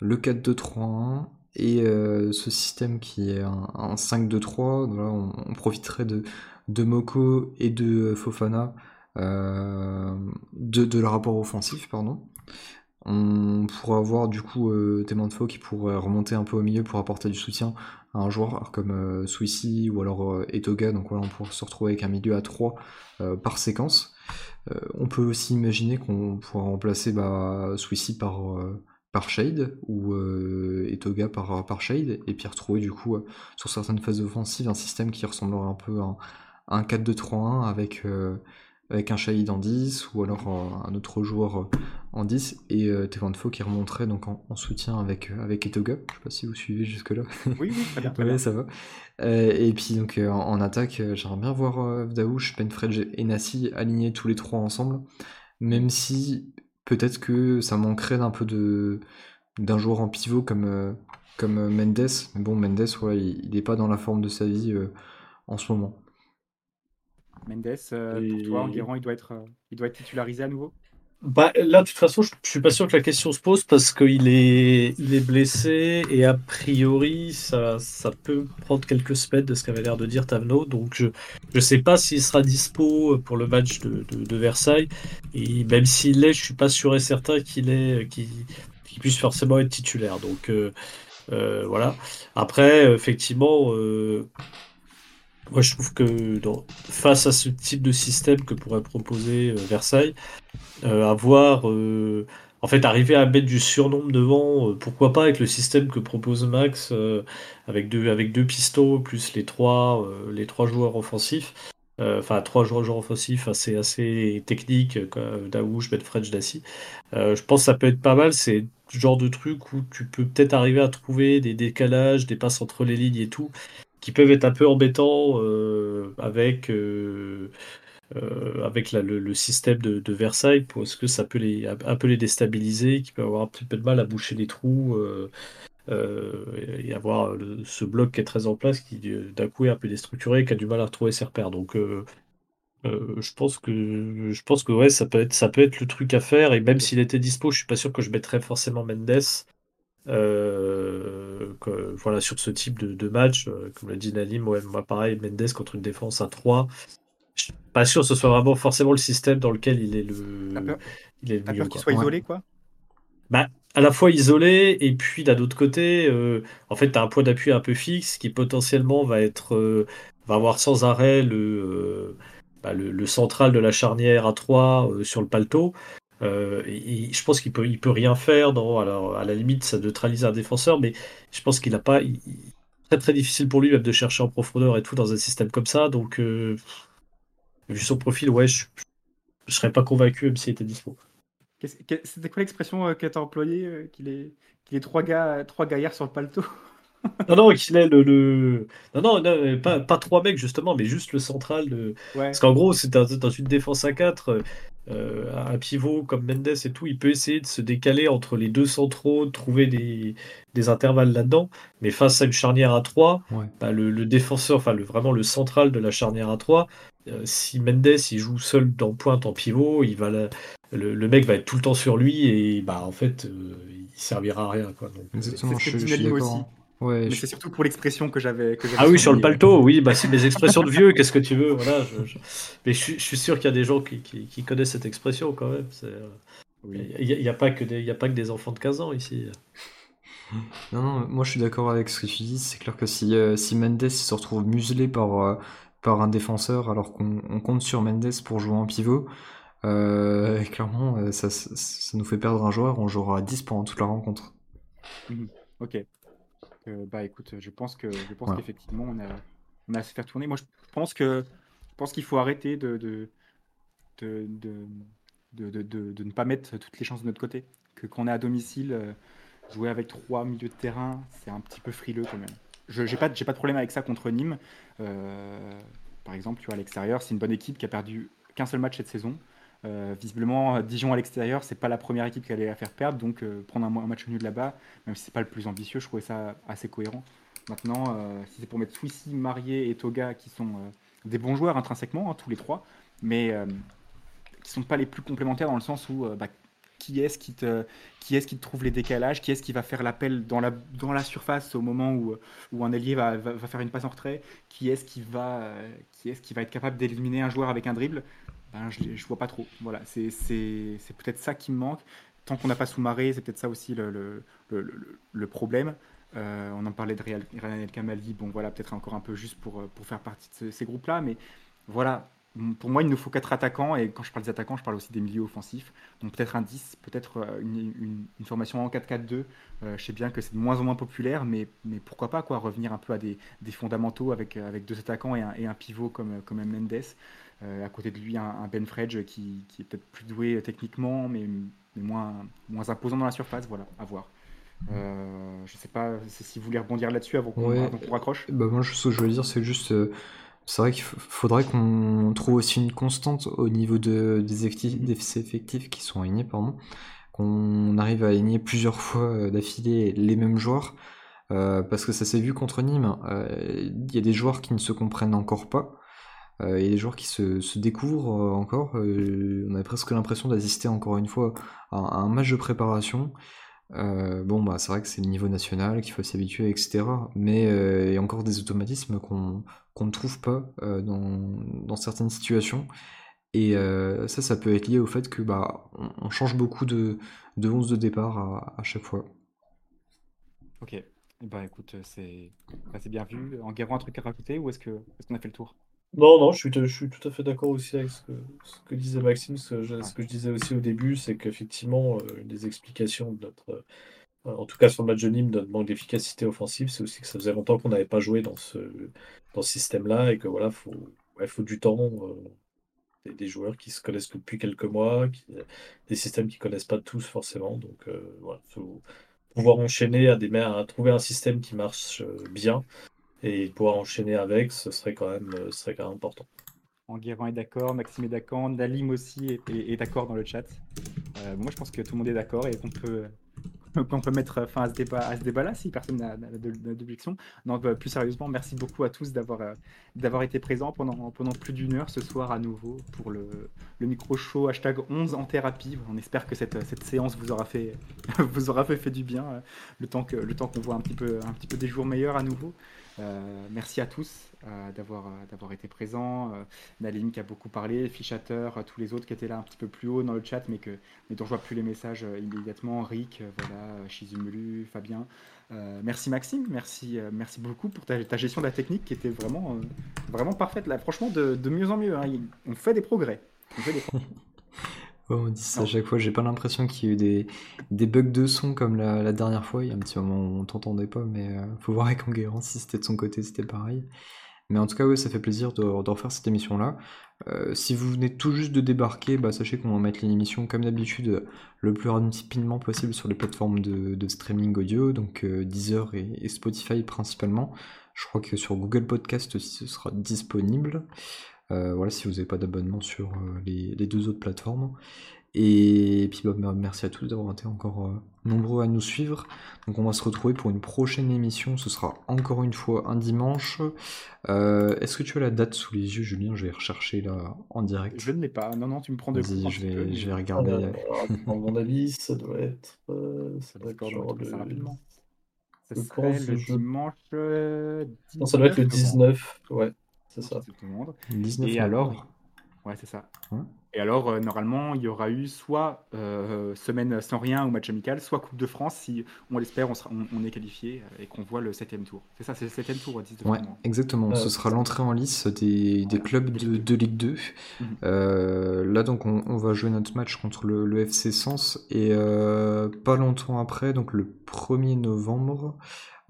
le 4-2-3-1, et euh, ce système qui est un, un 5-2-3, donc là, on, profiterait de, de Moko et de Fofana, euh, de, leur rapport offensif, pardon. On pourrait avoir du coup euh, Temanfo qui pourrait remonter un peu au milieu pour apporter du soutien à un joueur comme euh, ou alors euh, Etoga, donc voilà, on pourrait se retrouver avec un milieu à 3 euh, par séquence. Euh, on peut aussi imaginer qu'on pourra remplacer bah, Swissy par, euh, par Shade ou euh, Etoga par, par Shade et puis retrouver du coup euh, sur certaines phases offensives un système qui ressemblerait un peu à un, un 4-2-3-1 avec, euh, avec un Shade en 10 ou alors euh, un autre joueur euh, en 10 et euh, Tevanfo qui remonterait donc en, en soutien avec, euh, avec Etoga. Je sais pas si vous suivez jusque-là. Oui, oui, très bien. (laughs) Très Ouais, bien. ça va. Euh, et puis donc euh, en, en attaque, euh, j'aimerais bien voir euh, Vdaouch, Penfredge et Nassi alignés tous les trois ensemble, même si peut-être que ça manquerait d'un peu de d'un joueur en pivot comme euh, comme euh, Mendes. Mais bon, Mendes, ouais, il, il est pas dans la forme de sa vie euh, en ce moment. Mendes, euh, pour toi, Enguerrand, il doit être, il doit être titularisé à nouveau? Bah, là, de toute façon, je, je suis pas sûr que la question se pose parce qu'il est, blessé et a priori, ça, peut prendre quelques semaines de ce qu'avait l'air de dire Tavno. Donc, je, je sais pas s'il sera dispo pour le match de, Versailles. Et même s'il l'est, je suis pas sûr et certain qu'il puisse forcément être titulaire. Donc, euh, euh, voilà. Après, effectivement, euh, moi, je trouve que face à ce type de système que pourrait proposer euh, Versailles, euh, avoir, euh, en fait, arriver à mettre du surnombre devant, euh, pourquoi pas avec le système que propose Max, euh, avec deux, avec deux pistons plus les trois, euh, les trois joueurs offensifs, euh, enfin trois joueurs, joueurs offensifs assez, assez techniques, euh, Daouche, Bedfredge, Dassi. Euh, je pense que ça peut être pas mal. C'est le genre de truc où tu peux peut-être arriver à trouver des décalages, des passes entre les lignes et tout, qui peuvent être un peu embêtants euh, avec, euh, euh, avec le, système de, Versailles, parce que ça peut les, un peu les déstabiliser, qui peut avoir un petit peu de mal à boucher les trous. et avoir ce bloc qui est très en place, qui d'un coup est un peu déstructuré, qui a du mal à retrouver ses repères. Donc, je pense que je pense que ouais, ça peut être ça peut être le truc à faire. Et même s'il était dispo, je suis pas sûr que je mettrais forcément Mendes. Euh, que- voilà sur ce type de, de match, euh, comme l'a dit Nalim, ouais, moi pareil, Mendes contre une défense à 3. Je suis pas sûr que ce soit vraiment forcément le système dans lequel il est le, peur, il est le mieux, peur qu'il quoi. soit Ouais. isolé, quoi Bah, à la fois isolé, et puis d'un autre côté, euh, en fait, tu as un point d'appui un peu fixe qui potentiellement va être, euh, va avoir sans arrêt le, euh, bah, le, le central de la charnière à 3 euh, sur le paletot. Euh, je pense qu'il peut, il peut rien faire. Dans, alors, à la limite, ça neutralise un défenseur, mais je pense qu'il a pas. il- très très difficile pour lui même de chercher en profondeur et tout dans un système comme ça. Donc, euh, vu son profil, ouais, je, je serais pas convaincu même s'il était dispo. C'était quoi l'expression euh, que tu as employée Qu'il est, qu'il est trois, gars, trois gaillards sur le paletot? (laughs) Non, non, qu'il est le, le- Non, non, non, pas, pas trois mecs justement, mais juste le central. Ouais. Parce qu'en gros, c'est dans, dans une défense à 4, euh, un pivot comme Mendes et tout, il peut essayer de se décaler entre les deux centraux, de trouver des, des intervalles là-dedans. Mais face à une charnière à 3, Ouais. bah, le, le défenseur, enfin le, vraiment le central de la charnière à 3, euh, si Mendes il joue seul dans pointe en pivot, il va la- le, le mec va être tout le temps sur lui et bah en fait euh, il servira à rien quoi. Donc, Exactement, c'est je, ce que je dit suis Nalim d'accord. Ouais, Mais je- c'est surtout pour l'expression que j'avais. Ah oui, sur le paletot, oui, bah c'est mes expressions de vieux, qu'est-ce que tu veux, voilà. je- je- Mais je, suis- je suis sûr qu'il y a des gens qui, qui- qui connaissent cette expression quand même. euh, Oui. Il n'y a, il y a pas que des, il y a pas que des enfants de 15 ans ici. Non, non, moi je suis d'accord avec ce que tu dis. C'est clair que si, euh, si Mendes se retrouve muselé par, euh, par un défenseur alors qu'on on compte sur Mendes pour jouer en pivot, euh, clairement ça, ça, ça nous fait perdre un joueur. On jouera à 10 pendant toute la rencontre. Ok. Euh, bah écoute, je pense que je pense qu'effectivement on a on a à se faire tourner. Moi je pense que je pense qu'il faut arrêter de de de, de, de, de- de- de ne pas mettre toutes les chances de notre côté. Que quand on est à domicile, euh, jouer avec trois milieux de terrain, c'est un petit peu frileux quand même. Je j'ai pas j'ai pas de problème avec ça contre Nîmes. Euh, par exemple, tu vois à l'extérieur, c'est une bonne équipe qui a perdu qu'un seul match cette saison. Euh, visiblement, Dijon à l'extérieur, c'est pas la première équipe qui allait la faire perdre, donc euh, prendre un, match nul là-bas, même si c'est pas le plus ambitieux, je trouvais ça assez cohérent. Maintenant, euh, si c'est pour mettre Swissy, Marié et Toga, qui sont des bons joueurs intrinsèquement, hein, tous les trois, mais qui sont pas les plus complémentaires dans le sens où bah, qui est-ce qui te, trouve les décalages, qui est-ce qui va faire l'appel dans la, surface au moment où, un ailier va, faire une passe en retrait, qui est-ce qui va être capable d'éliminer un joueur avec un dribble ben, je, je vois pas trop. Voilà, c'est peut-être ça qui me manque. Tant qu'on n'a pas sous-maré, c'est peut-être ça aussi le, problème. Euh, on en parlait de Real, Real El Kamali, bon voilà, peut-être encore un peu juste pour, euh, faire partie de ce- ces groupes-là, mais voilà, pour moi, il nous faut quatre attaquants, et quand je parle des attaquants, je parle aussi des milieux offensifs. Donc peut-être un 10, peut-être euh, une, formation en 4-4-2. Euh, je sais bien que c'est de moins en moins populaire, mais, pourquoi pas quoi, revenir un peu à des, fondamentaux avec, avec deux attaquants et un, pivot comme, comme Mendes. Euh, à côté de lui, un, un Ben Fredge qui, qui est peut-être plus doué techniquement, mais, mais moins, moins imposant dans la surface. Voilà, à voir. Euh, je sais pas si vous voulez rebondir là-dessus avant qu'on Ouais. raccroche. Bah moi, ce que je voulais dire, c'est juste, euh, c'est vrai qu'il faudrait qu'on trouve aussi une constante au niveau de, des, actifs, des effectifs qui sont alignés, pardon, qu'on arrive à aligner plusieurs fois euh, d'affilée les mêmes joueurs, euh, parce que ça s'est vu contre Nîmes. euh, Il y a des joueurs qui ne se comprennent encore pas. Euh, Il y a des joueurs qui se, se découvrent euh, encore. euh, on a presque l'impression d'assister encore une fois à, un match de préparation. Bon, bah, c'est vrai que c'est le niveau national, qu'il faut s'habituer, etc. Mais il y a encore des automatismes qu'on qu'on ne trouve pas dans, dans certaines situations. Et ça, ça peut être lié au fait que bah, on, change beaucoup de, de 11 de départ à, à chaque fois. Ok. Eh ben écoute, c'est bah, bien vu. Enguerrand, un truc à rajouter ou est-ce que est-ce qu'on a fait le tour? Non, non, je suis, je suis tout à fait d'accord aussi avec ce que, ce que disait Maxime. Ce que, je, ce que je disais aussi au début, c'est qu'effectivement, euh, une des explications de notre, euh, en tout cas sur le match de Nîmes, de notre manque d'efficacité offensive, c'est aussi que ça faisait longtemps qu'on n'avait pas joué dans ce, dans ce système-là et que voilà, faut, ouais, faut du temps. euh, des, des joueurs qui se connaissent que depuis quelques mois, qui, des systèmes qu'ils connaissent pas tous forcément. Donc euh, voilà, faut pouvoir enchaîner à, des, à trouver un système qui marche bien et pouvoir enchaîner avec, ce serait quand même, euh, serait quand même important. Enguerrand est d'accord, Maxime est d'accord, Nalim aussi est, d'accord dans le chat. Euh, moi, je pense que tout le monde est d'accord et qu'on peut, (laughs) peut mettre fin à ce débat, à ce débat-là si personne n'a d'objection. Non, bah, plus sérieusement, merci beaucoup à tous d'avoir euh, d'avoir été présents pendant, pendant plus d'une heure ce soir à nouveau pour le, micro show hashtag 11 en thérapie. On espère que cette, cette séance vous aura fait, (laughs) vous aura fait, du bien le temps le temps qu'on voit un petit peu un petit peu des jours meilleurs à nouveau. Euh, merci à tous euh, d'avoir euh, d'avoir été présents. Euh, qui a beaucoup parlé, Fichateur, tous les autres qui étaient là un petit peu plus haut dans le chat, mais, que, mais dont je vois plus les messages immédiatement. Rick, voilà, Shizumulu, Fabien. Merci Maxime, merci, merci beaucoup pour ta, gestion de la technique qui était vraiment, vraiment parfaite. Là, franchement, de, mieux en mieux. hein. On fait des progrès. On fait des progrès. (laughs) Ouais, on dit ça à chaque fois. J'ai pas l'impression qu'il y ait eu des, des bugs de son comme la, la dernière fois. Il y a un petit moment où on t'entendait pas, mais euh, faut voir avec Enguerrand si c'était de son côté, c'était pareil. Mais en tout cas, ouais, ça fait plaisir de, de refaire cette émission-là. Euh, si vous venez tout juste de débarquer, bah, sachez qu'on va mettre l'émission comme d'habitude le plus rapidement possible sur les plateformes de, de streaming audio, donc euh, Deezer et, et Spotify principalement. Je crois que sur Google Podcast aussi ce sera disponible. Euh, voilà, si vous n'avez pas d'abonnement sur euh, les, les deux autres plateformes. Et puis bah, mer- merci à tous d'avoir été encore euh, nombreux à nous suivre. Donc on va se retrouver pour une prochaine émission. Ce sera encore une fois un dimanche. Euh, Est-ce que tu as la date sous les yeux, Julien? Je vais rechercher là en direct. Je ne l'ai pas. Non, non, tu me prends de Vas-y, court un je vais, peu, je vais regarder. Alors, à mon avis, ça doit être. euh, ça doit être D'accord, je vais genre retrouver ça le- rapidement. Ce je serait pense le je- dimanche. euh, Non, ça doit être le 19 19. Ouais, c'est ça. C'est tout le monde. 19 Et alors, ouais, c'est ça. Ouais. Et alors, euh, normalement, il y aura eu soit euh, semaine sans rien ou match amical, soit Coupe de France si on l'espère, on, sera- on, on est qualifié euh, et qu'on voit le septième tour. C'est ça, c'est le septième tour, 10 de Ouais, novembre. exactement. Ouais, Ce sera l'entrée en lice des, des clubs de, de Ligue 2. Mhm. Euh, là, donc, on, on va jouer notre match contre le, le FC Sens. Et euh, pas longtemps après, donc le 1er novembre,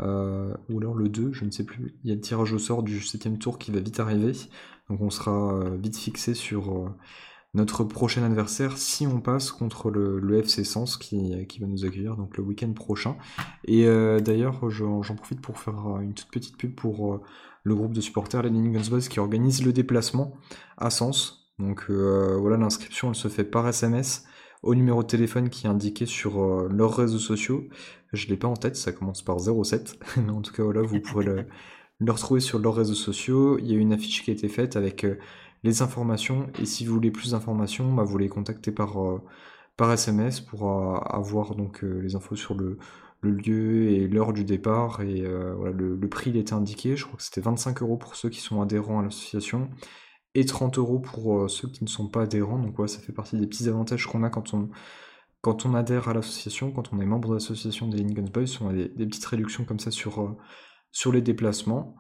euh, ou alors le 2, je ne sais plus, il y a le tirage au sort du septième tour qui va vite arriver. Donc, on sera euh, vite fixé sur euh, notre prochain adversaire si on passe contre le, FC Sens qui, va nous accueillir donc le week-end prochain. Et d'ailleurs, j'en profite pour faire une toute petite pub pour le groupe de supporters, les Guns Boys, qui organise le déplacement à Sens. Donc voilà, l'inscription elle se fait par SMS au numéro de téléphone qui est indiqué sur leurs réseaux sociaux. Je l'ai pas en tête, ça commence par 07, (laughs) mais en tout cas voilà, vous pourrez le, retrouver sur leurs réseaux sociaux. Il y a une affiche qui a été faite avec euh, les informations et si vous voulez plus d'informations, bah, vous les contactez par, euh, par SMS pour euh, avoir donc les infos sur le, lieu et l'heure du départ et voilà, le, prix il était indiqué, je crois que c'était 25 euros pour ceux qui sont adhérents à l'association et 30 euros pour ceux qui ne sont pas adhérents. Donc ouais, ça fait partie des petits avantages qu'on a quand on, quand on adhère à l'association, quand on est membre de l'association des Guns Boys, on a des, des petites réductions comme ça sur, euh, sur les déplacements.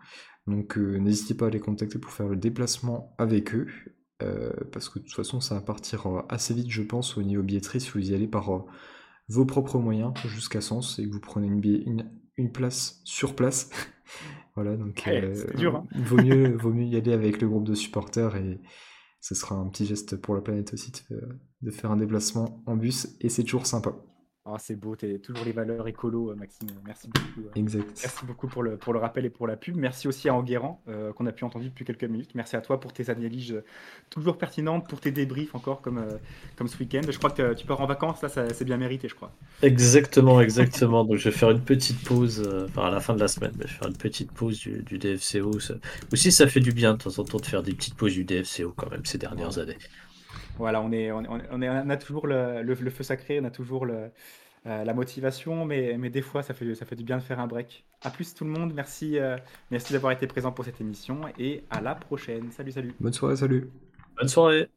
Donc euh, n'hésitez pas à les contacter pour faire le déplacement avec eux. euh, parce que de toute façon ça va partir assez vite je pense au niveau billetterie si vous y allez par vos propres moyens jusqu'à Sens et que vous prenez une, billet- une, une place sur place. (laughs) voilà, donc Ouais, dur, hein. vaut, mieux, vaut mieux y aller avec le groupe de supporters et ce sera un petit geste pour la planète aussi de, de faire un déplacement en bus et c'est toujours sympa. Ah, c'est beau, t'es toujours les valeurs écolo, euh, Maxime. Merci beaucoup. euh. Exact. Merci beaucoup pour le, pour le rappel et pour la pub. Merci aussi à Enguerrand, euh, qu'on a pu entendre depuis quelques minutes. Merci à toi pour tes analyses toujours pertinentes, pour tes débriefs encore comme, euh, comme ce week-end. Je crois que tu pars en vacances, là, ça- c'est bien mérité, je crois. Exactement, exactement. Donc je vais faire une petite pause, euh, enfin à la fin de la semaine, mais je vais faire une petite pause du, du DFCO. Ça- Aussi, ça fait du bien de temps en temps de faire des petites pauses du DFCO quand même ces dernières années. Voilà, on, est, on, on- on est, on a toujours le, le- le feu sacré, on a toujours le, euh, la motivation, mais, mais des fois, ça fait, ça fait du bien de faire un break. À plus tout le monde, merci, euh, merci d'avoir été présent pour cette émission et à la prochaine. Salut, salut. Bonne soirée, salut. Bonne soirée.